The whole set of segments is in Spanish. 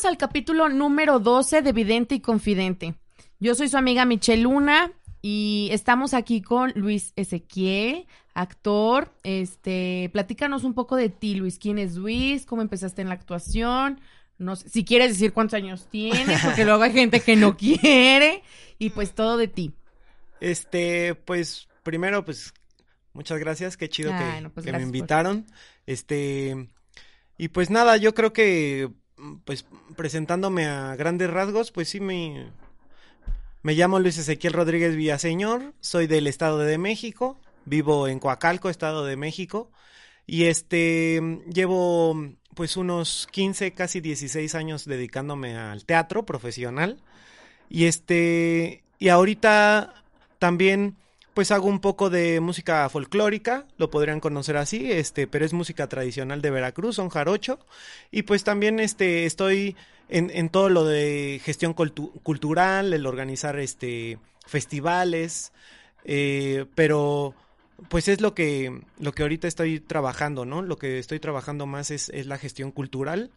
Bienvenidos al capítulo número 12 de Vidente y Confidente. Yo soy su amiga Michelle Luna y estamos aquí con Luis Ezequiel, actor. Este, platícanos un poco de ti, Luis. ¿Quién es Luis? ¿Cómo empezaste en la actuación? No sé, si quieres decir cuántos años tienes, porque luego hay gente que no quiere. Y pues todo de ti. Este, pues primero, pues muchas gracias, qué chido Ay, que, no, pues, que me por- invitaron. Este, y pues nada, yo creo que, pues presentándome a grandes rasgos, pues sí me, me llamo Luis Ezequiel Rodríguez Villaseñor, soy del Estado de México, vivo en Coacalco, Estado de México, y este, llevo pues unos 15, casi 16 años dedicándome al teatro profesional. Y este, y ahorita también pues hago un poco de música folclórica, lo podrían conocer así, este, pero es música tradicional de Veracruz, son jarocho, y pues también este estoy en, en todo lo de gestión cultu- cultural, el organizar este festivales, eh, pero pues es lo que, lo que ahorita estoy trabajando, ¿no? Lo que estoy trabajando más es, es la gestión cultural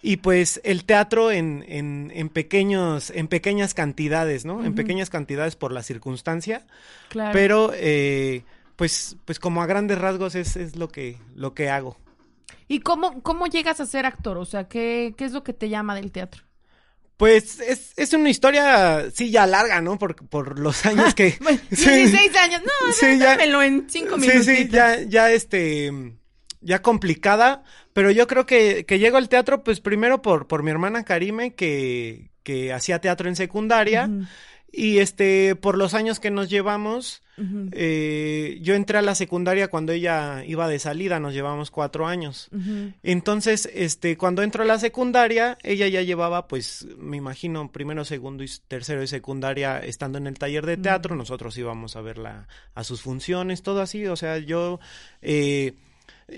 y pues el teatro en, en, en pequeños, en pequeñas cantidades, ¿no? En pequeñas cantidades por la circunstancia, Claro. pero eh, pues, pues como a grandes rasgos es, es lo que, lo que hago. ¿Y cómo, cómo llegas a ser actor? O sea, ¿qué, ¿qué es lo que te llama del teatro? Pues es, es una historia, sí, ya larga, ¿no? Por, por los años que... Bueno, Sí. 16 años. No, Sí, ya- en 5 Sí, minutos. sí, ya, ya este, ya complicada, pero yo creo que, que llego al teatro, pues primero por, por mi hermana Karime, que, que hacía teatro en secundaria, y este, por los años que nos llevamos, eh, yo entré a la secundaria cuando ella iba de salida, nos llevamos cuatro años. Entonces, este, cuando entro a la secundaria, ella ya llevaba, pues, me imagino, primero, segundo y tercero de secundaria estando en el taller de teatro, nosotros íbamos a verla a sus funciones, todo así, o sea, yo, eh,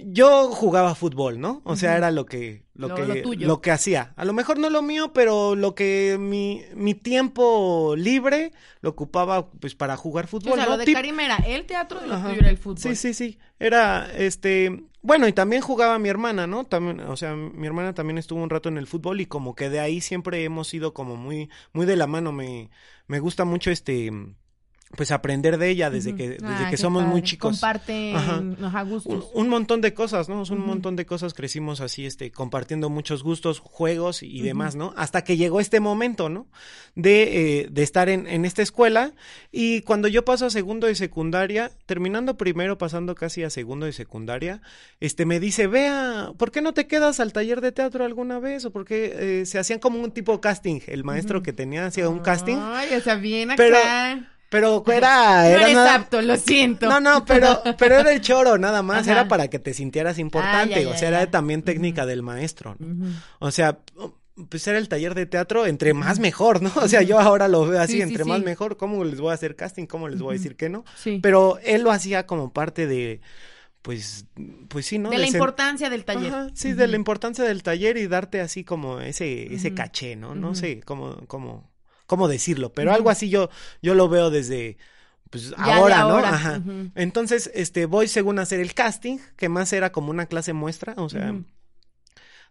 yo jugaba fútbol, ¿no? O sea, era lo que, lo, Lo- que, lo tuyo. lo que hacía. A lo mejor no lo mío, pero lo que mi, mi tiempo libre lo ocupaba, pues, para jugar fútbol, O sea, ¿no? lo de Karim era el teatro y lo Ajá. tuyo era el fútbol. Sí, sí, sí. Era, este, bueno, y también jugaba mi hermana, ¿no? También, o sea, mi hermana también estuvo un rato en el fútbol y como que de ahí siempre hemos sido como muy, muy de la mano. Me, me gusta mucho este, pues aprender de ella desde que, desde Ah, que somos muy chicos. Comparten Ajá. ajá, Un, gustos. un montón de cosas, ¿no? Un montón de cosas crecimos así, este, compartiendo muchos gustos, juegos y demás, ¿no? Hasta que llegó este momento, ¿no? De, eh, de estar en, en esta escuela y cuando yo paso a segundo de secundaria, terminando primero, pasando casi a segundo de secundaria, este, me dice, vea, ¿por qué no te quedas al taller de teatro alguna vez? O porque eh, se hacían como un tipo casting, el maestro que tenía hacía un casting, Ay, o sea, bien acá. Pero pero era, no era eres nada- apto, lo siento. no, no, pero, pero era el choro, nada más. Ajá. Era para que te sintieras importante. Ah, ya, o sea, ya. era también técnica del maestro. ¿no? O sea, pues era el taller de teatro, entre más mejor, ¿no? O sea, yo ahora lo veo así, Sí, sí, entre sí. más mejor. ¿Cómo les voy a hacer casting? ¿Cómo les voy a decir que no? Sí. Pero él lo hacía como parte de, pues, pues sí, ¿no? de la importancia del taller. Ajá, sí, de la importancia del taller y darte así como ese, ese caché, ¿no? No sé cómo, cómo, cómo decirlo, pero algo así yo, yo lo veo desde, pues Ya ahora, ¿no? Ajá. Entonces, este, voy según a hacer el casting, que más era como una clase muestra, o sea,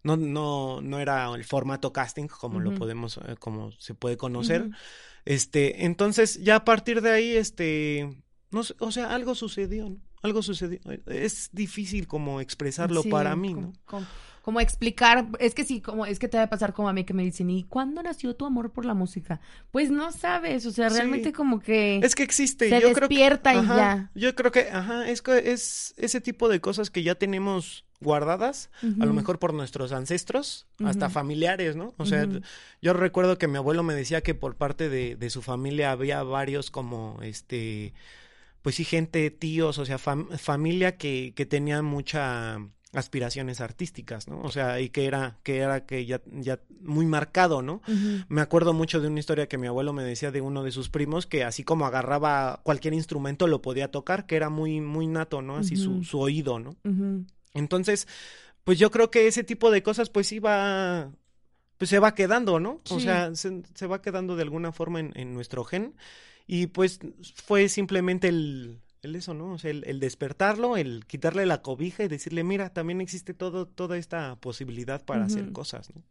no, no, no era el formato casting como lo podemos, eh, como se puede conocer. Este, entonces, ya a partir de ahí, este, no sé, o sea, algo sucedió, ¿no? Algo sucedió. Es difícil como expresarlo Sí, para mí, ¿no? Como explicar, es que sí, como es que te va a pasar como a mí que me dicen, ¿y cuándo nació tu amor por la música? Pues no sabes, o sea, Sí. realmente como que Es que existe. se yo creo que- despierta y ajá, ya. Yo creo que, ajá, es que es ese tipo de cosas que ya tenemos guardadas, a lo mejor por nuestros ancestros, hasta familiares, ¿no? O sea, yo recuerdo que mi abuelo me decía que por parte de, de su familia había varios como, este, pues sí, gente, tíos, o sea, fam- familia que, que tenía mucha aspiraciones artísticas, ¿no? O sea, y que era, que era que ya, ya muy marcado, ¿no? Me acuerdo mucho de una historia que mi abuelo me decía de uno de sus primos que así como agarraba cualquier instrumento lo podía tocar, que era muy muy nato, ¿no? Así su, su oído, ¿no? Entonces, pues yo creo que ese tipo de cosas pues iba pues se va quedando, ¿no? O sea, se, se va quedando de alguna forma en, en nuestro gen y pues fue simplemente el el eso, ¿no? O sea, el, el despertarlo, el quitarle la cobija y decirle, mira, también existe todo, toda esta posibilidad para hacer cosas, ¿no?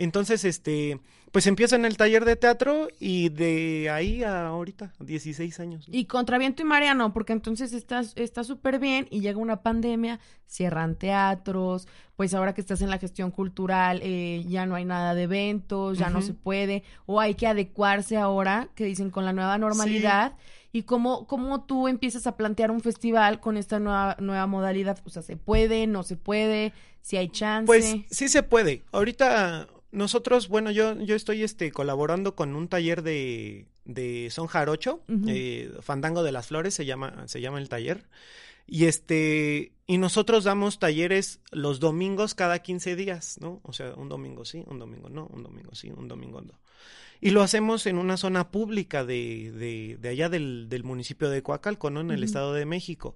Entonces, este, pues empieza en el taller de teatro y de ahí a ahorita, 16 años. ¿no? Y contra viento y marea no, porque entonces estás está súper bien y llega una pandemia, cierran teatros, pues ahora que estás en la gestión cultural eh, ya no hay nada de eventos, ya no se puede, o hay que adecuarse ahora, que dicen con la nueva normalidad, y cómo, cómo tú empiezas a plantear un festival con esta nueva, nueva modalidad, o sea, ¿se puede, no se puede, si hay chance? Pues sí se puede. Ahorita nosotros, bueno, yo, yo estoy este, colaborando con un taller de, de son jarocho, eh, Fandango de las Flores se llama, se llama el taller. Y este, y nosotros damos talleres los domingos cada 15 días, ¿no? O sea, un domingo sí, un domingo no, un domingo sí, un domingo no. Y lo hacemos en una zona pública de, de, de allá del, del municipio de Coacalco, ¿no? En el. Estado de México.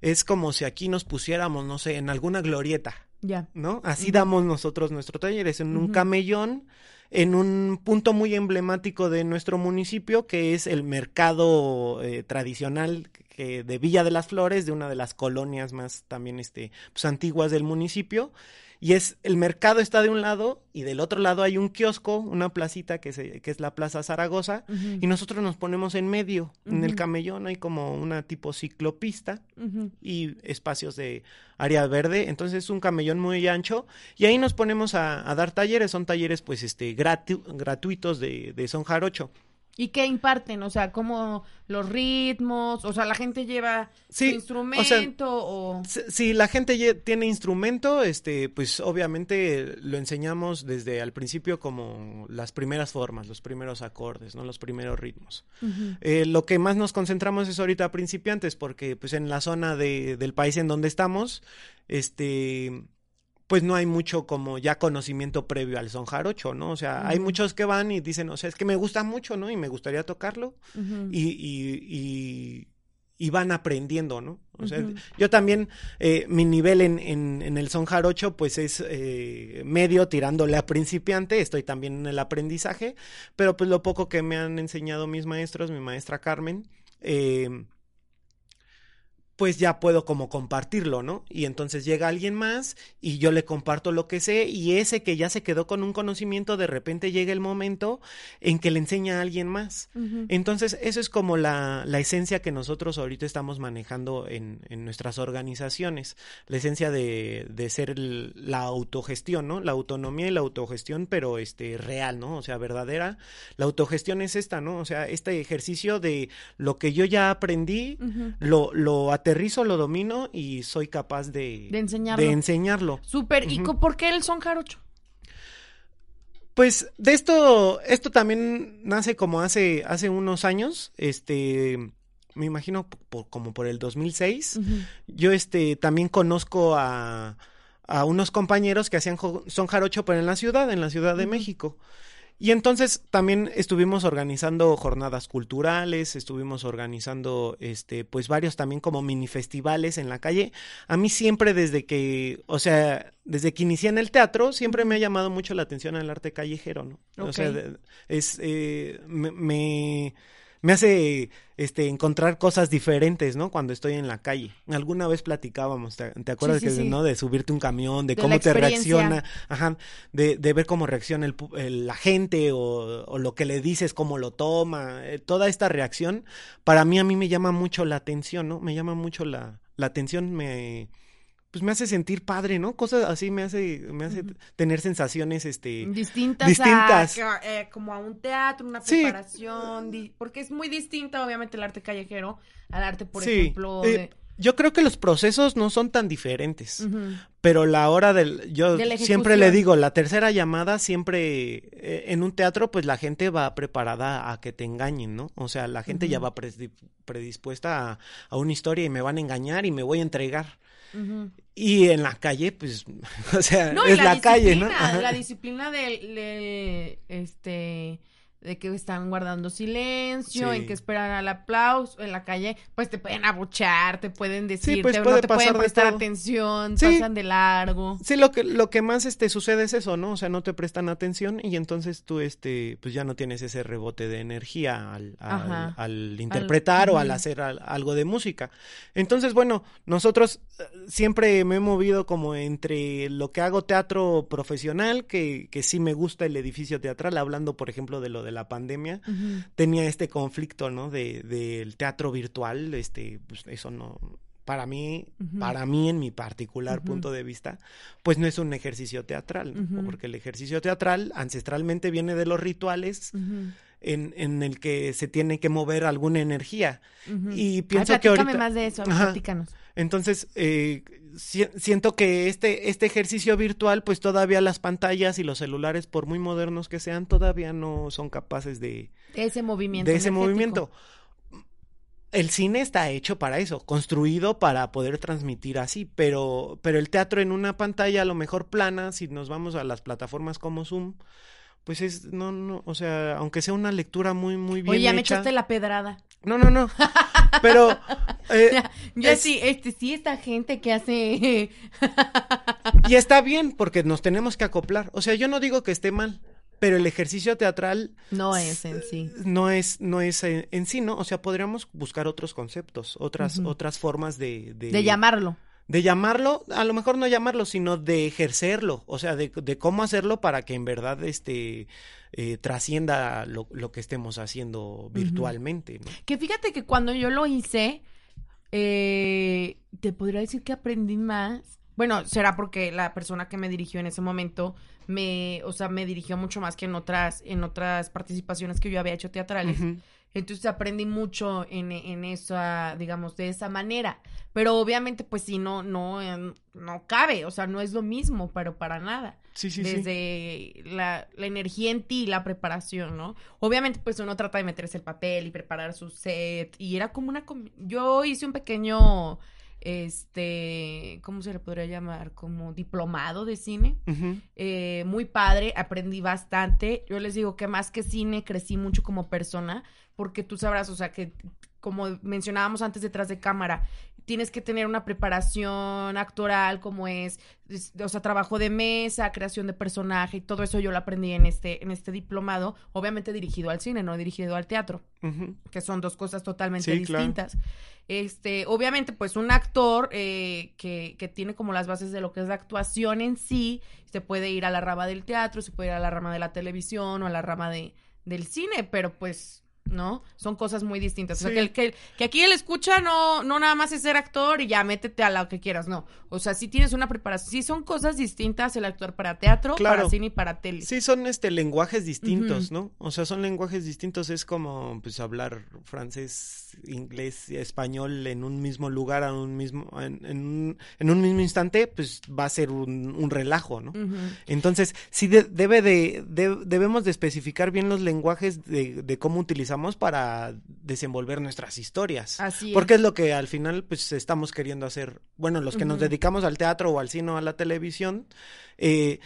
Es como si aquí nos pusiéramos, no sé, en alguna glorieta. ya. ¿no? Así damos nosotros nuestro taller, es en un camellón, en un punto muy emblemático de nuestro municipio, que es el mercado eh, tradicional que de Villa de las Flores, de una de las colonias más también este, pues, antiguas del municipio. Y es, el mercado está de un lado y del otro lado hay un kiosco, una placita que, se, que es la Plaza Zaragoza. Y nosotros nos ponemos en medio, en el camellón hay como una tipo ciclopista y espacios de área verde, entonces es un camellón muy ancho y ahí nos ponemos a, a dar talleres, son talleres pues este gratu- gratuitos de, de son jarocho. ¿Y qué imparten? O sea, como los ritmos, o sea, la gente lleva Sí, su o sea, instrumento o... Si, si la gente tiene instrumento, este, pues obviamente lo enseñamos desde al principio como las primeras formas, los primeros acordes, ¿no? Los primeros ritmos. Eh, lo que más nos concentramos es ahorita a principiantes, porque pues en la zona de, del país en donde estamos, este, pues no hay mucho como ya conocimiento previo al son jarocho, ¿no? O sea, hay muchos que van y dicen, o sea, es que me gusta mucho, ¿no? Y me gustaría tocarlo y, y, y, y van aprendiendo, ¿no? O sea, yo también, eh, mi nivel en, en, en el son jarocho, pues es eh, medio tirándole a principiante, estoy también en el aprendizaje, pero pues lo poco que me han enseñado mis maestros, mi maestra Carmen, eh, pues ya puedo como compartirlo, ¿no? Y entonces llega alguien más y yo le comparto lo que sé y ese que ya se quedó con un conocimiento, de repente llega el momento en que le enseña a alguien más. Entonces, eso es como la, la esencia que nosotros ahorita estamos manejando en, en nuestras organizaciones. La esencia de, de ser el- la autogestión, ¿no? La autonomía y la autogestión, pero este real, ¿no? O sea, verdadera. La autogestión es esta, ¿no? O sea, este ejercicio de lo que yo ya aprendí, lo, lo aterrizo, lo domino y soy capaz de, De enseñarlo. de enseñarlo. Súper. ¿Y por qué el son jarocho? Pues de esto, esto también nace como hace, hace unos años, este, me imagino por- como por el 2006. Ujú. Yo este también conozco a, a unos compañeros que hacían son jarocho, pero en la ciudad, en la Ciudad de. México. Y entonces también estuvimos organizando jornadas culturales, estuvimos organizando este pues varios también como mini festivales en la calle. A mí siempre desde que, o sea, desde que inicié en el teatro, siempre me ha llamado mucho la atención el arte callejero, ¿no? O sea, es eh, me, me me hace este encontrar cosas diferentes, ¿no? Cuando estoy en la calle. Alguna vez platicábamos, ¿te, te acuerdas sí, que sí. no de subirte un camión, de, De cómo te reacciona, ajá, de, de ver cómo reacciona el, el- la gente o, o lo que le dices, cómo lo toma, eh, toda esta reacción, para mí a mí me llama mucho la atención, ¿no? Me llama mucho la, la atención, me pues me hace sentir padre, ¿no? Cosas así me hace, me hace tener sensaciones, este... Distintas, distintas. A, eh, como a un teatro, una preparación, porque es muy distinto, obviamente, el arte callejero al arte, por ejemplo, eh, Yo creo que los procesos no son tan diferentes, pero la hora del, yo siempre le digo, la tercera llamada siempre eh, en un teatro, pues la gente va preparada a que te engañen, ¿no? O sea, la gente ya va predispuesta a, a, una historia y me van a engañar y me voy a entregar. Y en la calle, pues, o sea, es la, calle, ¿no? La disciplina del, este, de que están guardando silencio, en que esperan al aplauso en la calle, pues te pueden abuchar, te pueden decir, pues no te pueden prestar atención, pasan de largo. Sí, lo que lo que más este sucede es eso, ¿no? O sea, no te prestan atención y entonces tú este pues ya no tienes ese rebote de energía al, al, interpretar o al hacer algo de música. Entonces, bueno, nosotros eh, siempre me he movido como entre lo que hago teatro profesional, que, que sí me gusta el edificio teatral, hablando por ejemplo de lo de la pandemia, tenía este conflicto, ¿no? De, del teatro virtual, este, pues eso no, para mí, para mí en mi particular punto de vista, pues no es un ejercicio teatral, porque el ejercicio teatral ancestralmente viene de los rituales. En, en, el que se tiene que mover alguna energía. Y pienso que ahorita... más de eso, platícanos. Entonces, eh, siento que este, este ejercicio virtual, pues todavía las pantallas y los celulares, por muy modernos que sean, todavía no son capaces de... ese movimiento. De ese movimiento. El cine está hecho para eso, construido para poder transmitir así, pero, pero el teatro en una pantalla a lo mejor plana, si nos vamos a las plataformas como Zoom, pues es, no, no, o sea, aunque sea una lectura muy, muy bien Oye, ya me echaste la pedrada. No, no, no. Pero. Eh, yo sí, este, sí, esta gente que hace. y está bien, porque nos tenemos que acoplar. O sea, yo no digo que esté mal, pero el ejercicio teatral. No es en sí. No es, no es en, sí, ¿no? O sea, podríamos buscar otros conceptos, otras, otras formas de, de. De llamarlo de llamarlo, a lo mejor no llamarlo, sino de ejercerlo, o sea, de, de cómo hacerlo para que en verdad este eh, trascienda lo, lo, que estemos haciendo virtualmente. Que fíjate que cuando yo lo hice, eh, te podría decir que aprendí más. Bueno, será porque la persona que me dirigió en ese momento me, o sea, me dirigió mucho más que en otras, en otras participaciones que yo había hecho teatrales. Entonces aprendí mucho en, en esa, digamos, de esa manera. Pero obviamente, pues sí, no, no, em, no cabe, o sea, no es lo mismo, pero para nada. Sí, sí, Desde La, la energía en ti, la preparación, ¿no? Obviamente, pues uno trata de meterse el papel y preparar su set. Y era como una... Yo hice un pequeño este, ¿cómo se le podría llamar? Como diplomado de cine. Eh, muy padre, aprendí bastante. Yo les digo que más que cine, crecí mucho como persona, porque tú sabrás, o sea, que como mencionábamos antes detrás de cámara, tienes que tener una preparación actoral como es, o sea, trabajo de mesa, creación de personaje y todo eso yo lo aprendí en este, en este diplomado, obviamente dirigido al cine, no dirigido al teatro, que son dos cosas totalmente distintas. Este, obviamente, pues un actor eh, que, que tiene como las bases de lo que es la actuación en sí, se puede ir a la rama del teatro, se puede ir a la rama de la televisión o a la rama de, del cine, pero pues ¿no? Son cosas muy distintas. O sea, que, que, que, aquí el escucha no, no nada más es ser actor y ya métete a lo que quieras, no. O sea, sí tienes una preparación, sí son cosas distintas el actuar para teatro, para cine y para tele. Sí, son este lenguajes distintos, ¿no? O sea, son lenguajes distintos, es como pues hablar francés, inglés, español en un mismo lugar, en un mismo, en, un, mismo instante, pues va a ser un, relajo, ¿no? Entonces, sí debe de, debemos de especificar bien los lenguajes de, de cómo para desenvolver nuestras historias. Así Porque es lo que al final pues estamos queriendo hacer. Bueno, los que nos dedicamos al teatro o al cine o a la televisión, eh,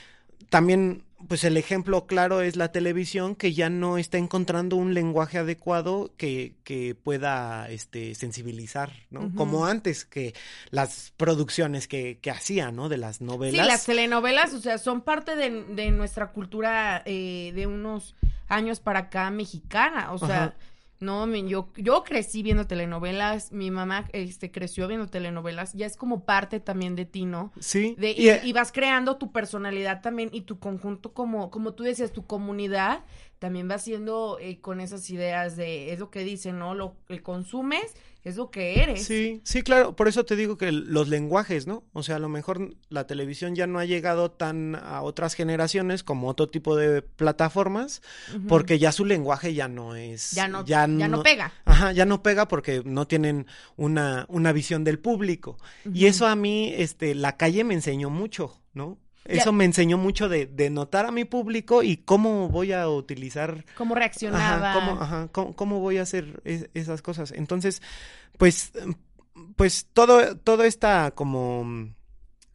también pues el ejemplo claro es la televisión que ya no está encontrando un lenguaje adecuado que, que pueda este sensibilizar, ¿no? Como antes que las producciones que, que hacían, ¿no? De las novelas. Sí, las telenovelas, o sea, son parte de, de nuestra cultura eh, de unos años para acá mexicana, o sea, no, yo, yo crecí viendo telenovelas, mi mamá este, creció viendo telenovelas, ya es como parte también de ti, ¿no? Sí. De, y, vas creando tu personalidad también y tu conjunto, como, como tú decías, tu comunidad también va siendo eh, con esas ideas de, es lo que dicen, ¿no? Lo que consumes es lo que eres. Sí, sí, claro, por eso te digo que los lenguajes, ¿no? O sea, a lo mejor la televisión ya no ha llegado tan a otras generaciones como otro tipo de plataformas, porque ya su lenguaje ya no es... Ya no, ya no, pega. Ajá, ya no pega porque no tienen una, una visión del público. Y eso a mí, este, la calle me enseñó mucho, ¿no? Eso me enseñó mucho de, de, notar a mi público y cómo voy a utilizar. Cómo reaccionaba. Ajá, cómo, cómo, voy a hacer esas cosas. Entonces, pues, pues todo, todo esta como,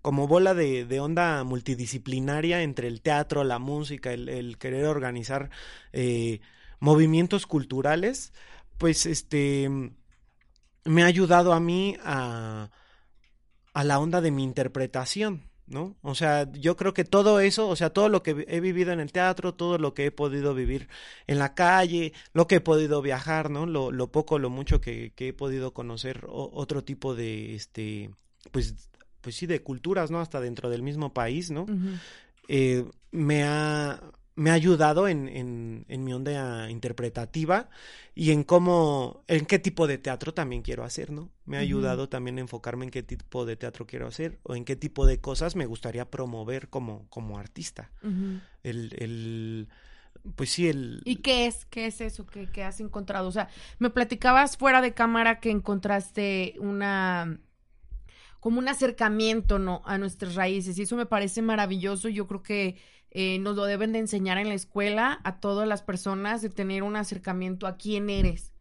como bola de, de onda multidisciplinaria entre el teatro, la música, el, el querer organizar eh, movimientos culturales, pues este me ha ayudado a mí a, a la onda de mi interpretación. ¿No? O sea, yo creo que todo eso, o sea, todo lo que he vivido en el teatro, todo lo que he podido vivir en la calle, lo que he podido viajar, ¿no? Lo, lo poco, lo mucho que, que he podido conocer otro tipo de, este, pues, pues sí, de culturas, ¿no? Hasta dentro del mismo país, ¿no? eh, me ha me ha ayudado en, en, en, mi onda interpretativa y en cómo, en qué tipo de teatro también quiero hacer, ¿no? Me ha ayudado también a enfocarme en qué tipo de teatro quiero hacer o en qué tipo de cosas me gustaría promover como, como artista. el, el, pues sí, el... ¿Y qué es? ¿Qué es eso que, que has encontrado? O sea, me platicabas fuera de cámara que encontraste una como un acercamiento no a nuestras raíces y eso me parece maravilloso yo creo que eh, nos lo deben de enseñar en la escuela a todas las personas de tener un acercamiento a quién eres,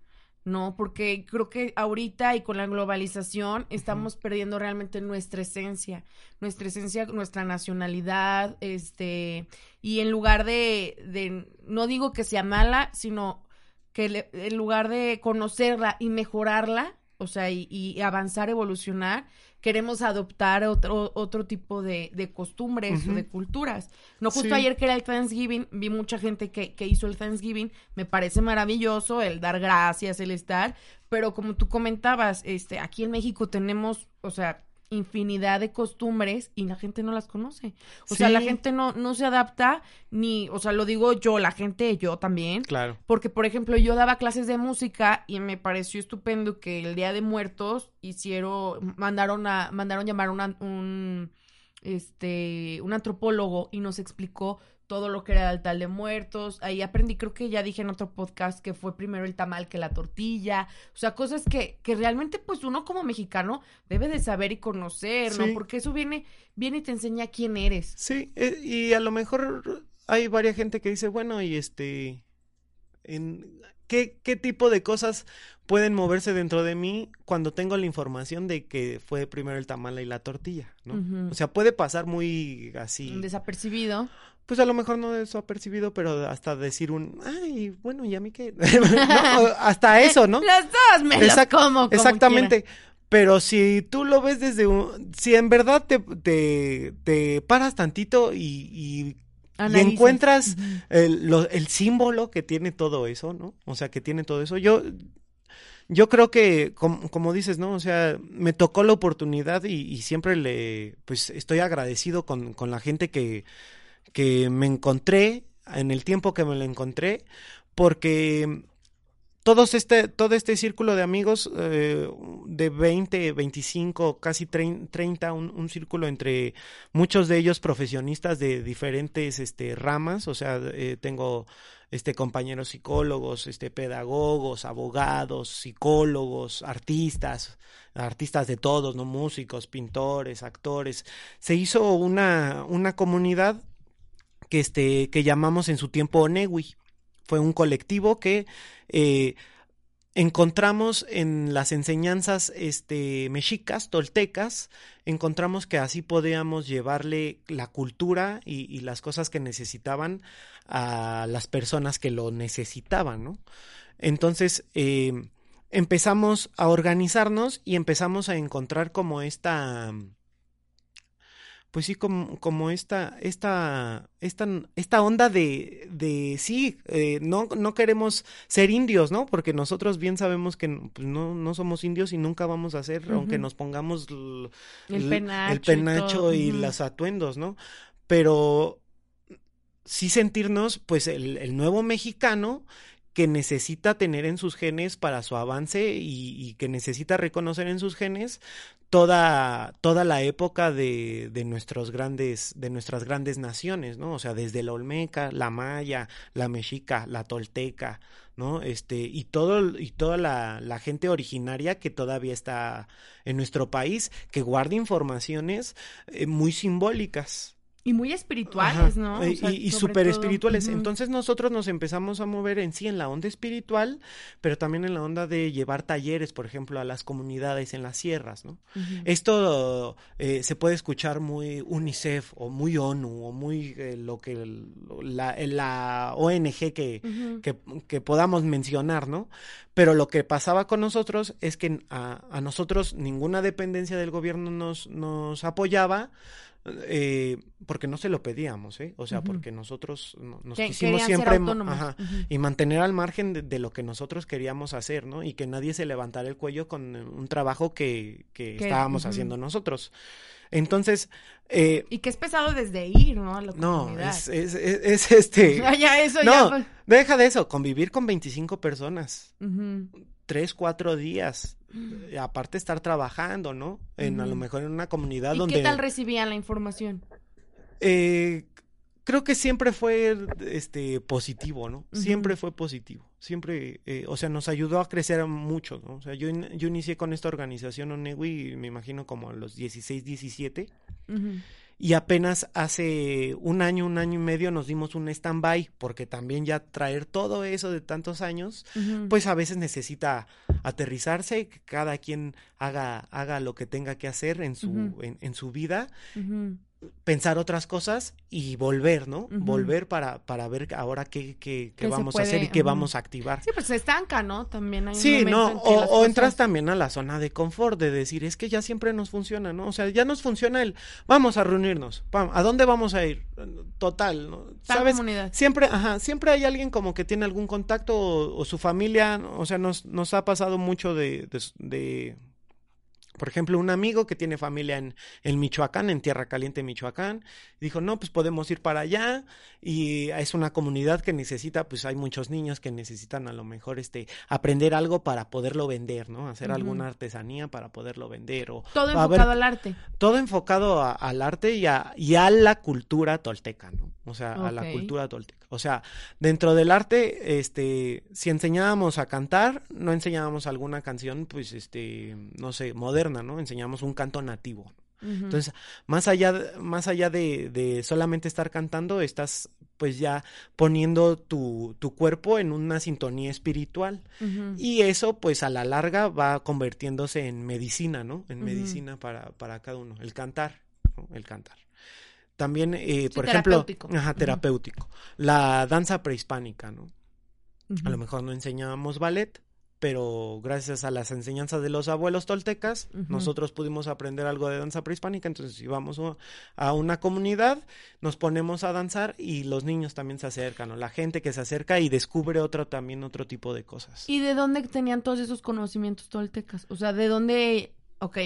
¿no? Porque creo que ahorita y con la globalización estamos perdiendo realmente nuestra esencia, nuestra esencia, nuestra nacionalidad, este, y en lugar de, de no digo que sea mala, sino que en lugar de conocerla y mejorarla, o sea, y, y avanzar, evolucionar, queremos adoptar otro, otro tipo de, de costumbres o de culturas. No justo ayer que era el Thanksgiving, vi mucha gente que, que hizo el Thanksgiving, me parece maravilloso el dar gracias, el estar, pero como tú comentabas, este, aquí en México tenemos, o sea, infinidad de costumbres y la gente no las conoce. O sea, la gente no, no se adapta ni, o sea, lo digo yo, la gente, yo también. Claro. Porque, por ejemplo, yo daba clases de música y me pareció estupendo que el Día de Muertos hicieron, mandaron a, mandaron llamar una, un, este, un antropólogo y nos explicó todo lo que era el altar de muertos. Ahí aprendí, creo que ya dije en otro podcast que fue primero el tamal que la tortilla. O sea, cosas que, que realmente pues uno como mexicano debe de saber y conocer, ¿no? Porque eso viene, viene y te enseña quién eres. Sí, eh, y a lo mejor hay varias gente que dice, bueno, y este, en, ¿qué, ¿qué tipo de cosas pueden moverse dentro de mí cuando tengo la información de que fue primero el tamal y la tortilla, ¿no? O sea, puede pasar muy así. Desapercibido pues a lo mejor no eso ha percibido, pero hasta decir un, ay, bueno, ¿y a mí qué? hasta eso, ¿no? Los dos me como, Exactamente. Pero si tú lo ves desde un, si en verdad te, te, te paras tantito y, y, encuentras el, el símbolo que tiene todo eso, ¿no? O sea, que tiene todo eso. Yo, yo creo que, como, como, dices, ¿no? O sea, me tocó la oportunidad y, y siempre le, pues estoy agradecido con, con la gente que, que me encontré, en el tiempo que me lo encontré, porque todos este, todo este círculo de amigos eh, de 20, 25, casi 30, un, círculo entre muchos de ellos profesionistas de diferentes este, ramas, o sea, eh, tengo este, compañeros psicólogos, este, pedagogos, abogados, psicólogos, artistas, artistas de todos, ¿no? Músicos, pintores, actores. Se hizo una, una comunidad que, este, que llamamos en su tiempo Onewi. Fue un colectivo que eh, encontramos en las enseñanzas este, mexicas, toltecas, encontramos que así podíamos llevarle la cultura y, las cosas que necesitaban a las personas que lo necesitaban, ¿no? Entonces, eh, empezamos a organizarnos y empezamos a encontrar como esta pues sí, como, como esta, esta, esta, esta onda de, de sí, eh, no, no queremos ser indios, ¿no? Porque nosotros bien sabemos que pues, no, no somos indios y nunca vamos a ser, aunque nos pongamos el, penacho, el penacho y, los atuendos, ¿no? Pero sí sentirnos, pues, el, el nuevo mexicano que necesita tener en sus genes para su avance y, y que necesita reconocer en sus genes toda, toda la época de, de, nuestros grandes, de nuestras grandes naciones, ¿no? O sea, desde la Olmeca, la Maya, la Mexica, la Tolteca, ¿no? Este, y todo, y toda la, la, gente originaria que todavía está en nuestro país, que guarda informaciones eh, muy simbólicas, y muy espirituales, ¿no? O sea, y, y súper espirituales. Uh -huh. Entonces nosotros nos empezamos a mover en sí en la onda espiritual, pero también en la onda de llevar talleres, por ejemplo, a las comunidades en las sierras, ¿no? Uh -huh. Esto eh, se puede escuchar muy UNICEF o muy ONU o muy eh, lo que la, la ONG que, uh -huh. que, que, podamos mencionar, ¿no? Pero lo que pasaba con nosotros es que a, a nosotros ninguna dependencia del gobierno nos, nos apoyaba eh, porque no se lo pedíamos, ¿eh? O sea, uh -huh. porque nosotros nos que, quisimos siempre ajá, uh -huh. y mantener al margen de, de, lo que nosotros queríamos hacer, ¿no? Y que nadie se levantara el cuello con un trabajo que, que estábamos uh -huh. haciendo nosotros. Entonces. Eh, y que es pesado desde ir, ¿no? A la no, es, es, es, es, este. ya, eso no, ya. deja de eso, convivir con 25 personas. Tres, cuatro días. Aparte estar trabajando, ¿no? En uh -huh. a lo mejor en una comunidad ¿Y donde. ¿Qué tal recibían la información? Eh, creo que siempre fue este positivo, ¿no? Uh -huh. Siempre fue positivo. Siempre, eh, o sea, nos ayudó a crecer mucho, ¿no? O sea, yo, yo inicié con esta organización Onegui, me imagino como a los 16, 17. Uh -huh y apenas hace un año, un año y medio nos dimos un stand-by, porque también ya traer todo eso de tantos años, uh -huh. pues a veces necesita aterrizarse, que cada quien haga, haga lo que tenga que hacer en su, uh -huh. en, en, su vida. Uh -huh pensar otras cosas y volver, ¿no? Uh -huh. Volver para, para ver ahora qué, qué, qué vamos a hacer y qué uh -huh. vamos a activar. Sí, pues se estanca, ¿no? También hay Sí, no, o, o cosas... entras también a la zona de confort, de decir, es que ya siempre nos funciona, ¿no? O sea, ya nos funciona el, vamos a reunirnos, ¿a dónde vamos a ir? Total, ¿no? ¿Sabes? Comunidad. Siempre, ajá, siempre hay alguien como que tiene algún contacto o, o su familia, o sea, nos, nos ha pasado mucho de, de, de por ejemplo, un amigo que tiene familia en, en, Michoacán, en Tierra Caliente, Michoacán, dijo, no, pues podemos ir para allá y es una comunidad que necesita, pues hay muchos niños que necesitan a lo mejor este aprender algo para poderlo vender, ¿no? Hacer uh -huh. alguna artesanía para poderlo vender. O, todo enfocado ver, al arte. Todo enfocado a, al arte y a, y a la cultura tolteca, ¿no? O sea, okay. a la cultura tolteca. O sea, dentro del arte, este, si enseñábamos a cantar, no enseñábamos alguna canción, pues, este, no sé, moderna, ¿no? Enseñábamos un canto nativo. Uh -huh. Entonces, más allá, más allá de, de, solamente estar cantando, estás pues ya poniendo tu, tu cuerpo en una sintonía espiritual. Uh -huh. Y eso, pues a la larga, va convirtiéndose en medicina, ¿no? En uh -huh. medicina para, para cada uno. El cantar, ¿no? El cantar. También, eh, sí, por ejemplo, terapéutico. Ajá, terapéutico. Uh -huh. La danza prehispánica, ¿no? Uh -huh. A lo mejor no enseñábamos ballet, pero gracias a las enseñanzas de los abuelos toltecas, uh -huh. nosotros pudimos aprender algo de danza prehispánica, entonces íbamos a una comunidad, nos ponemos a danzar y los niños también se acercan, o la gente que se acerca y descubre otro también otro tipo de cosas. ¿Y de dónde tenían todos esos conocimientos toltecas? O sea, ¿de dónde, ok,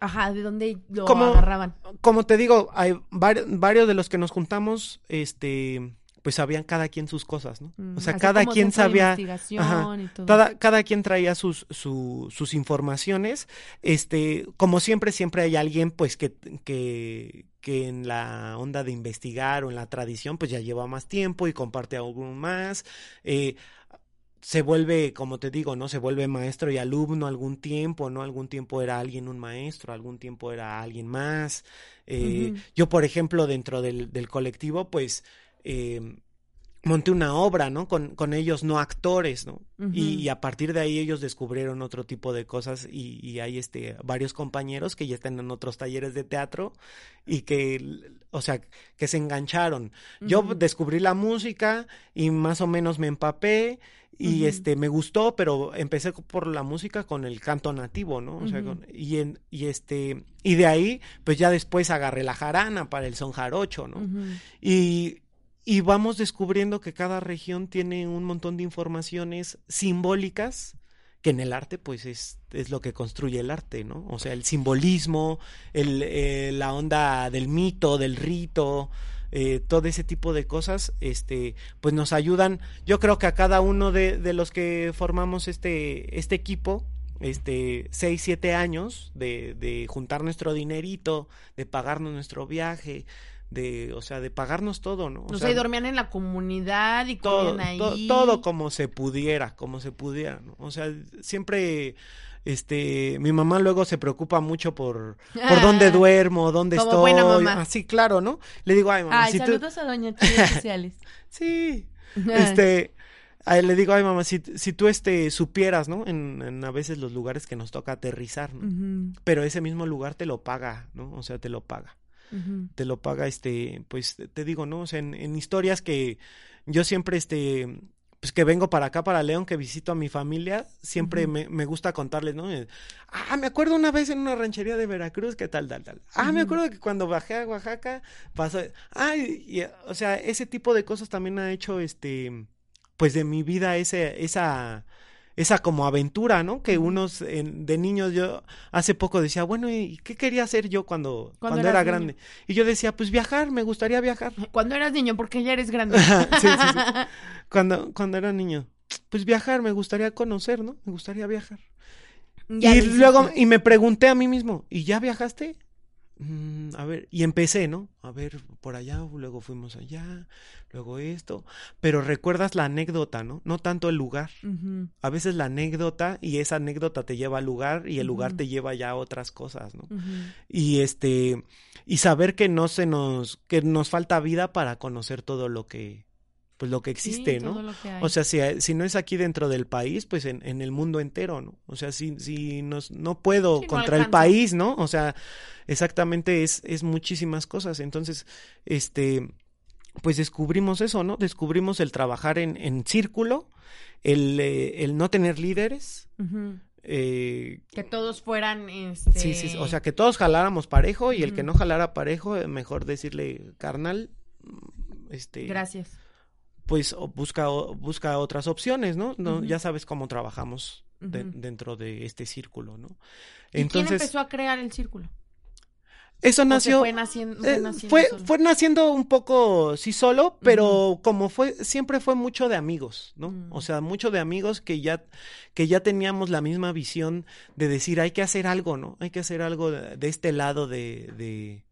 Ajá, ¿de dónde lo como, agarraban? Como te digo, hay var varios de los que nos juntamos, este, pues sabían cada quien sus cosas, ¿no? Mm, o sea, cada quien sabía, ajá, cada, cada quien traía sus, su, sus informaciones, este, como siempre, siempre hay alguien, pues, que, que, que en la onda de investigar o en la tradición, pues ya lleva más tiempo y comparte aún más, eh, se vuelve, como te digo, ¿no? Se vuelve maestro y alumno algún tiempo, ¿no? Algún tiempo era alguien un maestro, algún tiempo era alguien más. Eh, uh -huh. Yo, por ejemplo, dentro del, del colectivo, pues, eh, monté una obra, ¿no? Con, con ellos no actores, ¿no? Uh -huh. y, y, a partir de ahí ellos descubrieron otro tipo de cosas y, y, hay este varios compañeros que ya están en otros talleres de teatro y que, o sea, que se engancharon. Uh -huh. Yo descubrí la música y más o menos me empapé y uh -huh. este me gustó, pero empecé por la música con el canto nativo, ¿no? O sea, con, y en, y este y de ahí pues ya después agarré la jarana para el son jarocho, ¿no? Y y vamos descubriendo que cada región tiene un montón de informaciones simbólicas que en el arte pues es, es lo que construye el arte, ¿no? O sea, el simbolismo, el, eh, la onda del mito, del rito, eh, todo ese tipo de cosas, este, pues nos ayudan. Yo creo que a cada uno de, de los que formamos este, este equipo, este, seis, siete años de, de juntar nuestro dinerito, de pagarnos nuestro viaje, de, o sea, de pagarnos todo, ¿no? O, sea, y dormían en la comunidad y todo, ahí. todo como se pudiera, como se pudiera, ¿no? O sea, siempre este mi mamá luego se preocupa mucho por por dónde duermo dónde Como estoy buena mamá. así claro no le digo ay mamá ay, saludos a doña Chile sociales sí. Este le digo ay mamá si, si tú este supieras no en, en, a veces los lugares que nos toca aterrizar no pero ese mismo lugar te lo paga no o sea te lo paga. Te lo paga este pues te digo no o sea en, en historias que yo siempre este pues que vengo para acá, para León, que visito a mi familia, siempre me, me, gusta contarles, ¿no? Ah, me acuerdo una vez en una ranchería de Veracruz, que tal, tal, tal. Ah, me acuerdo que cuando bajé a Oaxaca pasó. Ah, y, o sea, ese tipo de cosas también ha hecho, este, pues de mi vida ese, esa esa como aventura, ¿no? Que unos de niños yo hace poco decía, bueno, ¿y qué quería hacer yo cuando, cuando, era grande? Y yo decía, pues viajar, me gustaría viajar. Cuando eras niño, porque ya eres grande. sí, sí, sí. Cuando, cuando era niño, pues viajar, me gustaría conocer, ¿no? Me gustaría viajar. y luego, y me pregunté a mí mismo, ¿y ya viajaste? Mm, a ver, y empecé, ¿no? A ver, por allá, luego fuimos allá, luego esto, pero recuerdas la anécdota, ¿no? No tanto el lugar. A veces la anécdota y esa anécdota te lleva al lugar y el lugar te lleva ya a otras cosas, ¿no? Y este, y saber que no se nos, que nos falta vida para conocer todo lo que, pues lo que existe, ¿no? O sea, si, si, no es aquí dentro del país, pues en, en el mundo entero, ¿no? O sea, si, si nos, no puedo contra el país, ¿no? O sea, exactamente es, es muchísimas cosas. Entonces, este, pues descubrimos eso, ¿no? Descubrimos el trabajar en, en círculo, el, eh, el no tener líderes. Eh, que todos fueran este... sí sí o sea que todos jaláramos parejo y el que no jalara parejo mejor decirle carnal este gracias pues busca, busca otras opciones, ¿no? no Ya sabes cómo trabajamos dentro de este círculo, ¿no? Entonces, ¿Y quién empezó a crear el círculo? Eso nació. Fue naciendo, fue, naciendo fue, naciendo un poco sí solo, pero como fue, siempre fue mucho de amigos, ¿no? O mm. sea, mucho de amigos que ya, que ya teníamos la misma visión de decir hay que hacer algo, ¿no? Hay que hacer algo de, este lado de,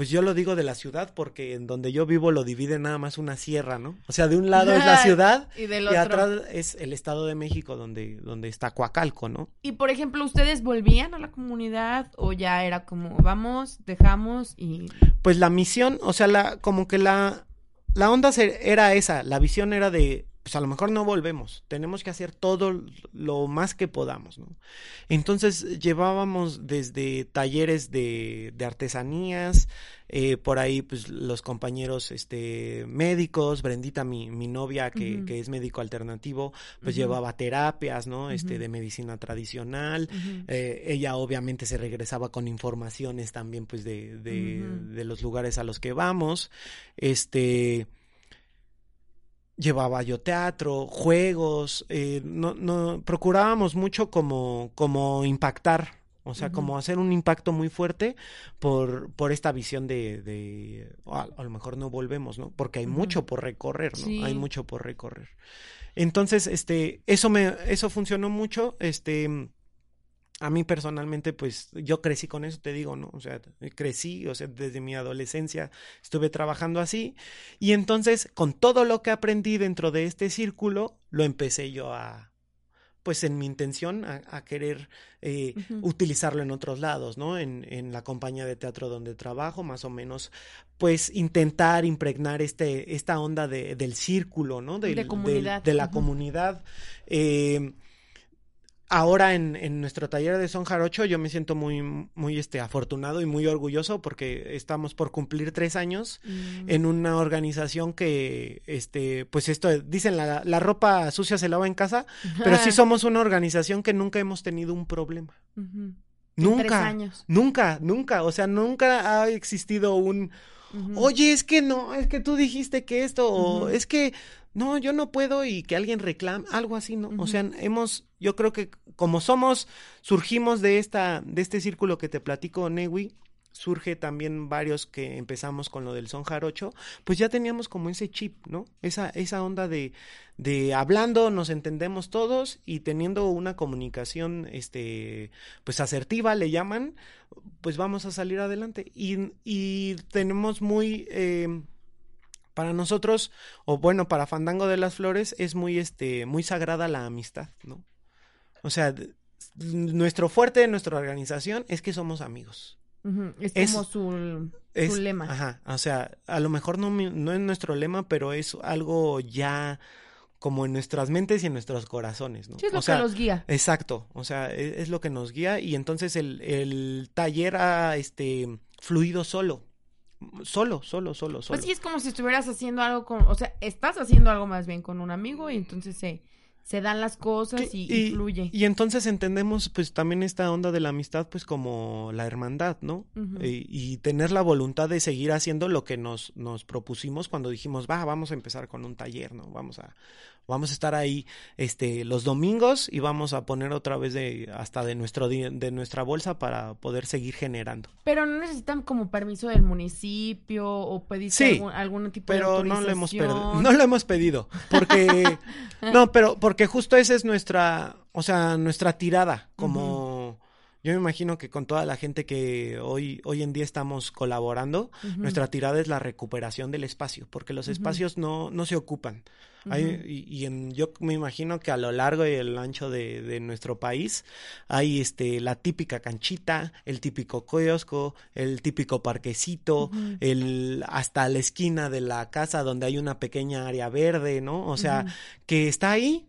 pues yo lo digo de la ciudad porque en donde yo vivo lo divide nada más una sierra, ¿no? O sea, de un lado es la ciudad y, del atrás es el Estado de México donde, donde está Coacalco, ¿no? Y por ejemplo, ¿ustedes volvían a la comunidad o ya era como vamos, dejamos y... Pues la misión, o sea, la, como que la, la onda era esa, la visión era de pues a lo mejor no volvemos, tenemos que hacer todo lo más que podamos, ¿no? Entonces llevábamos desde talleres de, de artesanías, eh, por ahí pues los compañeros este, médicos, Brendita, mi, mi novia que, que, es médico alternativo, pues llevaba terapias, ¿no? Este, de medicina tradicional, eh, ella obviamente se regresaba con informaciones también pues de, de, de los lugares a los que vamos, este llevaba yo teatro, juegos, eh, no, no, procurábamos mucho como, como impactar, o sea, como hacer un impacto muy fuerte por, por esta visión de, de a, lo mejor no volvemos, ¿no? Porque hay mucho por recorrer, ¿no? Hay mucho por recorrer. Entonces, este, eso me, eso funcionó mucho, este, a mí personalmente, pues yo crecí con eso, te digo, ¿no? O sea, crecí, o sea, desde mi adolescencia estuve trabajando así. Y entonces, con todo lo que aprendí dentro de este círculo, lo empecé yo a, pues en mi intención, a, querer eh, utilizarlo en otros lados, ¿no? En, en, la compañía de teatro donde trabajo, más o menos, pues intentar impregnar este, esta onda de, del círculo, ¿no? de, comunidad. de, la comunidad. Eh, ahora en, en, nuestro taller de Son Jarocho yo me siento muy, muy este, afortunado y muy orgulloso porque estamos por cumplir tres años mm. en una organización que, este, pues esto, dicen la, la ropa sucia se lava en casa, pero sí somos una organización que nunca hemos tenido un problema. Nunca, años. nunca, nunca, o sea, nunca ha existido un, oye, es que no, es que tú dijiste que esto, o es que no, yo no puedo y que alguien reclame, algo así, ¿no? O sea, hemos, yo creo que como somos, surgimos de esta, de este círculo que te platico, Newi, surge también varios que empezamos con lo del son jarocho, pues ya teníamos como ese chip, ¿no? Esa, esa onda de, de hablando, nos entendemos todos y teniendo una comunicación, este, pues asertiva, le llaman, pues vamos a salir adelante. Y, y tenemos muy, eh, para nosotros, o bueno, para Fandango de las Flores, es muy, este, muy sagrada la amistad, ¿no? O sea, nuestro fuerte de nuestra organización es que somos amigos. Es, como su, lema. Ajá, o sea, a lo mejor no, no es nuestro lema, pero es algo ya como en nuestras mentes y en nuestros corazones, ¿no? Sí, es lo o sea, que nos guía. Exacto, o sea, es, es, lo que nos guía y entonces el, el taller ha este, fluido solo, solo, solo, solo, solo. Pues sí, es como si estuvieras haciendo algo con, o sea, estás haciendo algo más bien con un amigo y entonces se se dan las cosas y, y, fluye. Y entonces entendemos pues también esta onda de la amistad pues como la hermandad, ¿no? Uh -huh. y, y, tener la voluntad de seguir haciendo lo que nos, nos propusimos cuando dijimos, va, vamos a empezar con un taller, ¿no? Vamos a, vamos a estar ahí este los domingos y vamos a poner otra vez de hasta de nuestro de nuestra bolsa para poder seguir generando. Pero no necesitan como permiso del municipio o pedir sí, algún, algún, tipo pero de no lo hemos pedido, no lo hemos pedido porque no, pero porque justo esa es nuestra, o sea, nuestra tirada como uh -huh. Yo me imagino que con toda la gente que hoy, hoy en día estamos colaborando, uh -huh. nuestra tirada es la recuperación del espacio, porque los uh -huh. espacios no, no se ocupan. Uh -huh. y, y en, yo me imagino que a lo largo y el ancho de, de, nuestro país hay este, la típica canchita, el típico kiosco, el típico parquecito, el, hasta la esquina de la casa donde hay una pequeña área verde, ¿no? O sea, que está ahí,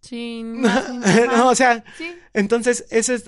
Sí, no, o sea, sí. entonces ese es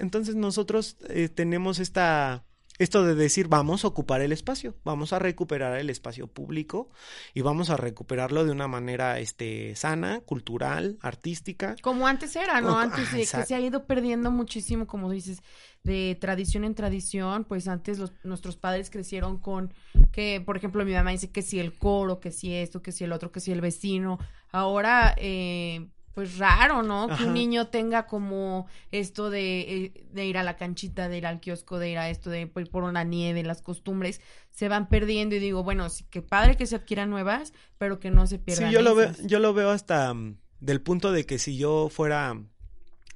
entonces nosotros eh, tenemos esta esto de decir vamos a ocupar el espacio, vamos a recuperar el espacio público y vamos a recuperarlo de una manera este sana, cultural, artística. Como antes era, ¿no? Antes de, que se ha ido perdiendo muchísimo, como dices, de tradición en tradición, pues antes los, nuestros padres crecieron con que, por ejemplo, mi mamá dice que si el coro, que si esto, que si el otro, que si el vecino. Ahora, eh, pues raro, ¿no? Ajá. Que un niño tenga como esto de, eh, de, ir a la canchita, de ir al kiosco, de ir a esto, de ir por una nieve, las costumbres se van perdiendo y digo, bueno, sí, que padre que se adquieran nuevas, pero que no se pierdan. Sí, yo lo veo, yo lo veo hasta um, del punto de que si yo fuera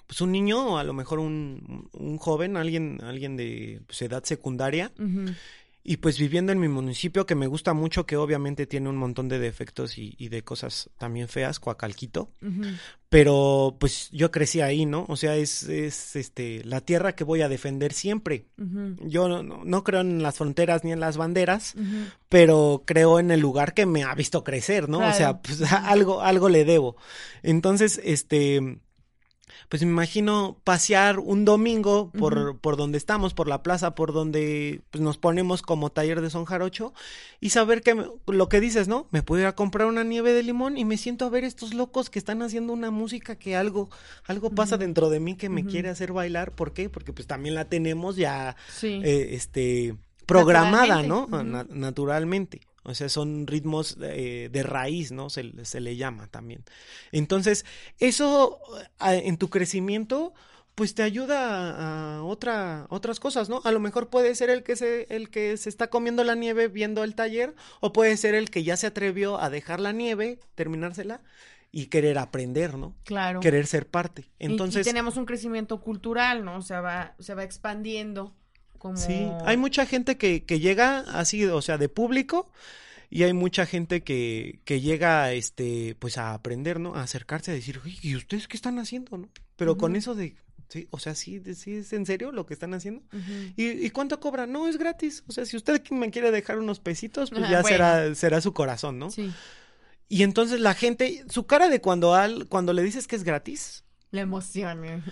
pues un niño o a lo mejor un, un joven, alguien, alguien de pues, edad secundaria, uh -huh y pues viviendo en mi municipio que me gusta mucho, que obviamente tiene un montón de defectos y, y de cosas también feas, Coacalquito, uh -huh. pero pues yo crecí ahí, ¿no? O sea, es, es este la tierra que voy a defender siempre. Uh -huh. Yo no, no, creo en las fronteras ni en las banderas, uh -huh. pero creo en el lugar que me ha visto crecer, ¿no? Claro. O sea, pues algo, algo le debo. Entonces, este pues me imagino pasear un domingo por, uh -huh. por donde estamos, por la plaza, por donde pues, nos ponemos como taller de son jarocho y saber que me, lo que dices, ¿no? Me puedo ir a comprar una nieve de limón y me siento a ver estos locos que están haciendo una música que algo, algo pasa uh -huh. dentro de mí que me uh -huh. quiere hacer bailar. ¿Por qué? Porque pues también la tenemos ya, sí. eh, este, programada, ¿no? Na naturalmente. O sea, son ritmos eh, de raíz, ¿no? Se, se, le llama también. Entonces, eso a, en tu crecimiento, pues te ayuda a, a, otra, otras cosas, ¿no? A lo mejor puede ser el que, se, el que se está comiendo la nieve viendo el taller, o puede ser el que ya se atrevió a dejar la nieve, terminársela, y querer aprender, ¿no? Claro. Querer ser parte. Entonces. Y, y tenemos un crecimiento cultural, ¿no? O sea, va, se va expandiendo. Como... Sí, hay mucha gente que, que llega así, o sea, de público, y hay mucha gente que, que llega este pues a aprender no a acercarse a decir y ustedes qué están haciendo no pero uh -huh. con eso de sí o sea sí, sí es en serio lo que están haciendo uh -huh. ¿Y, ¿Y, cuánto cobra no es gratis o sea si usted me quiere dejar unos pesitos pues ya bueno. será será su corazón no sí. y entonces la gente su cara de cuando al cuando le dices que es gratis la emoción. Eh.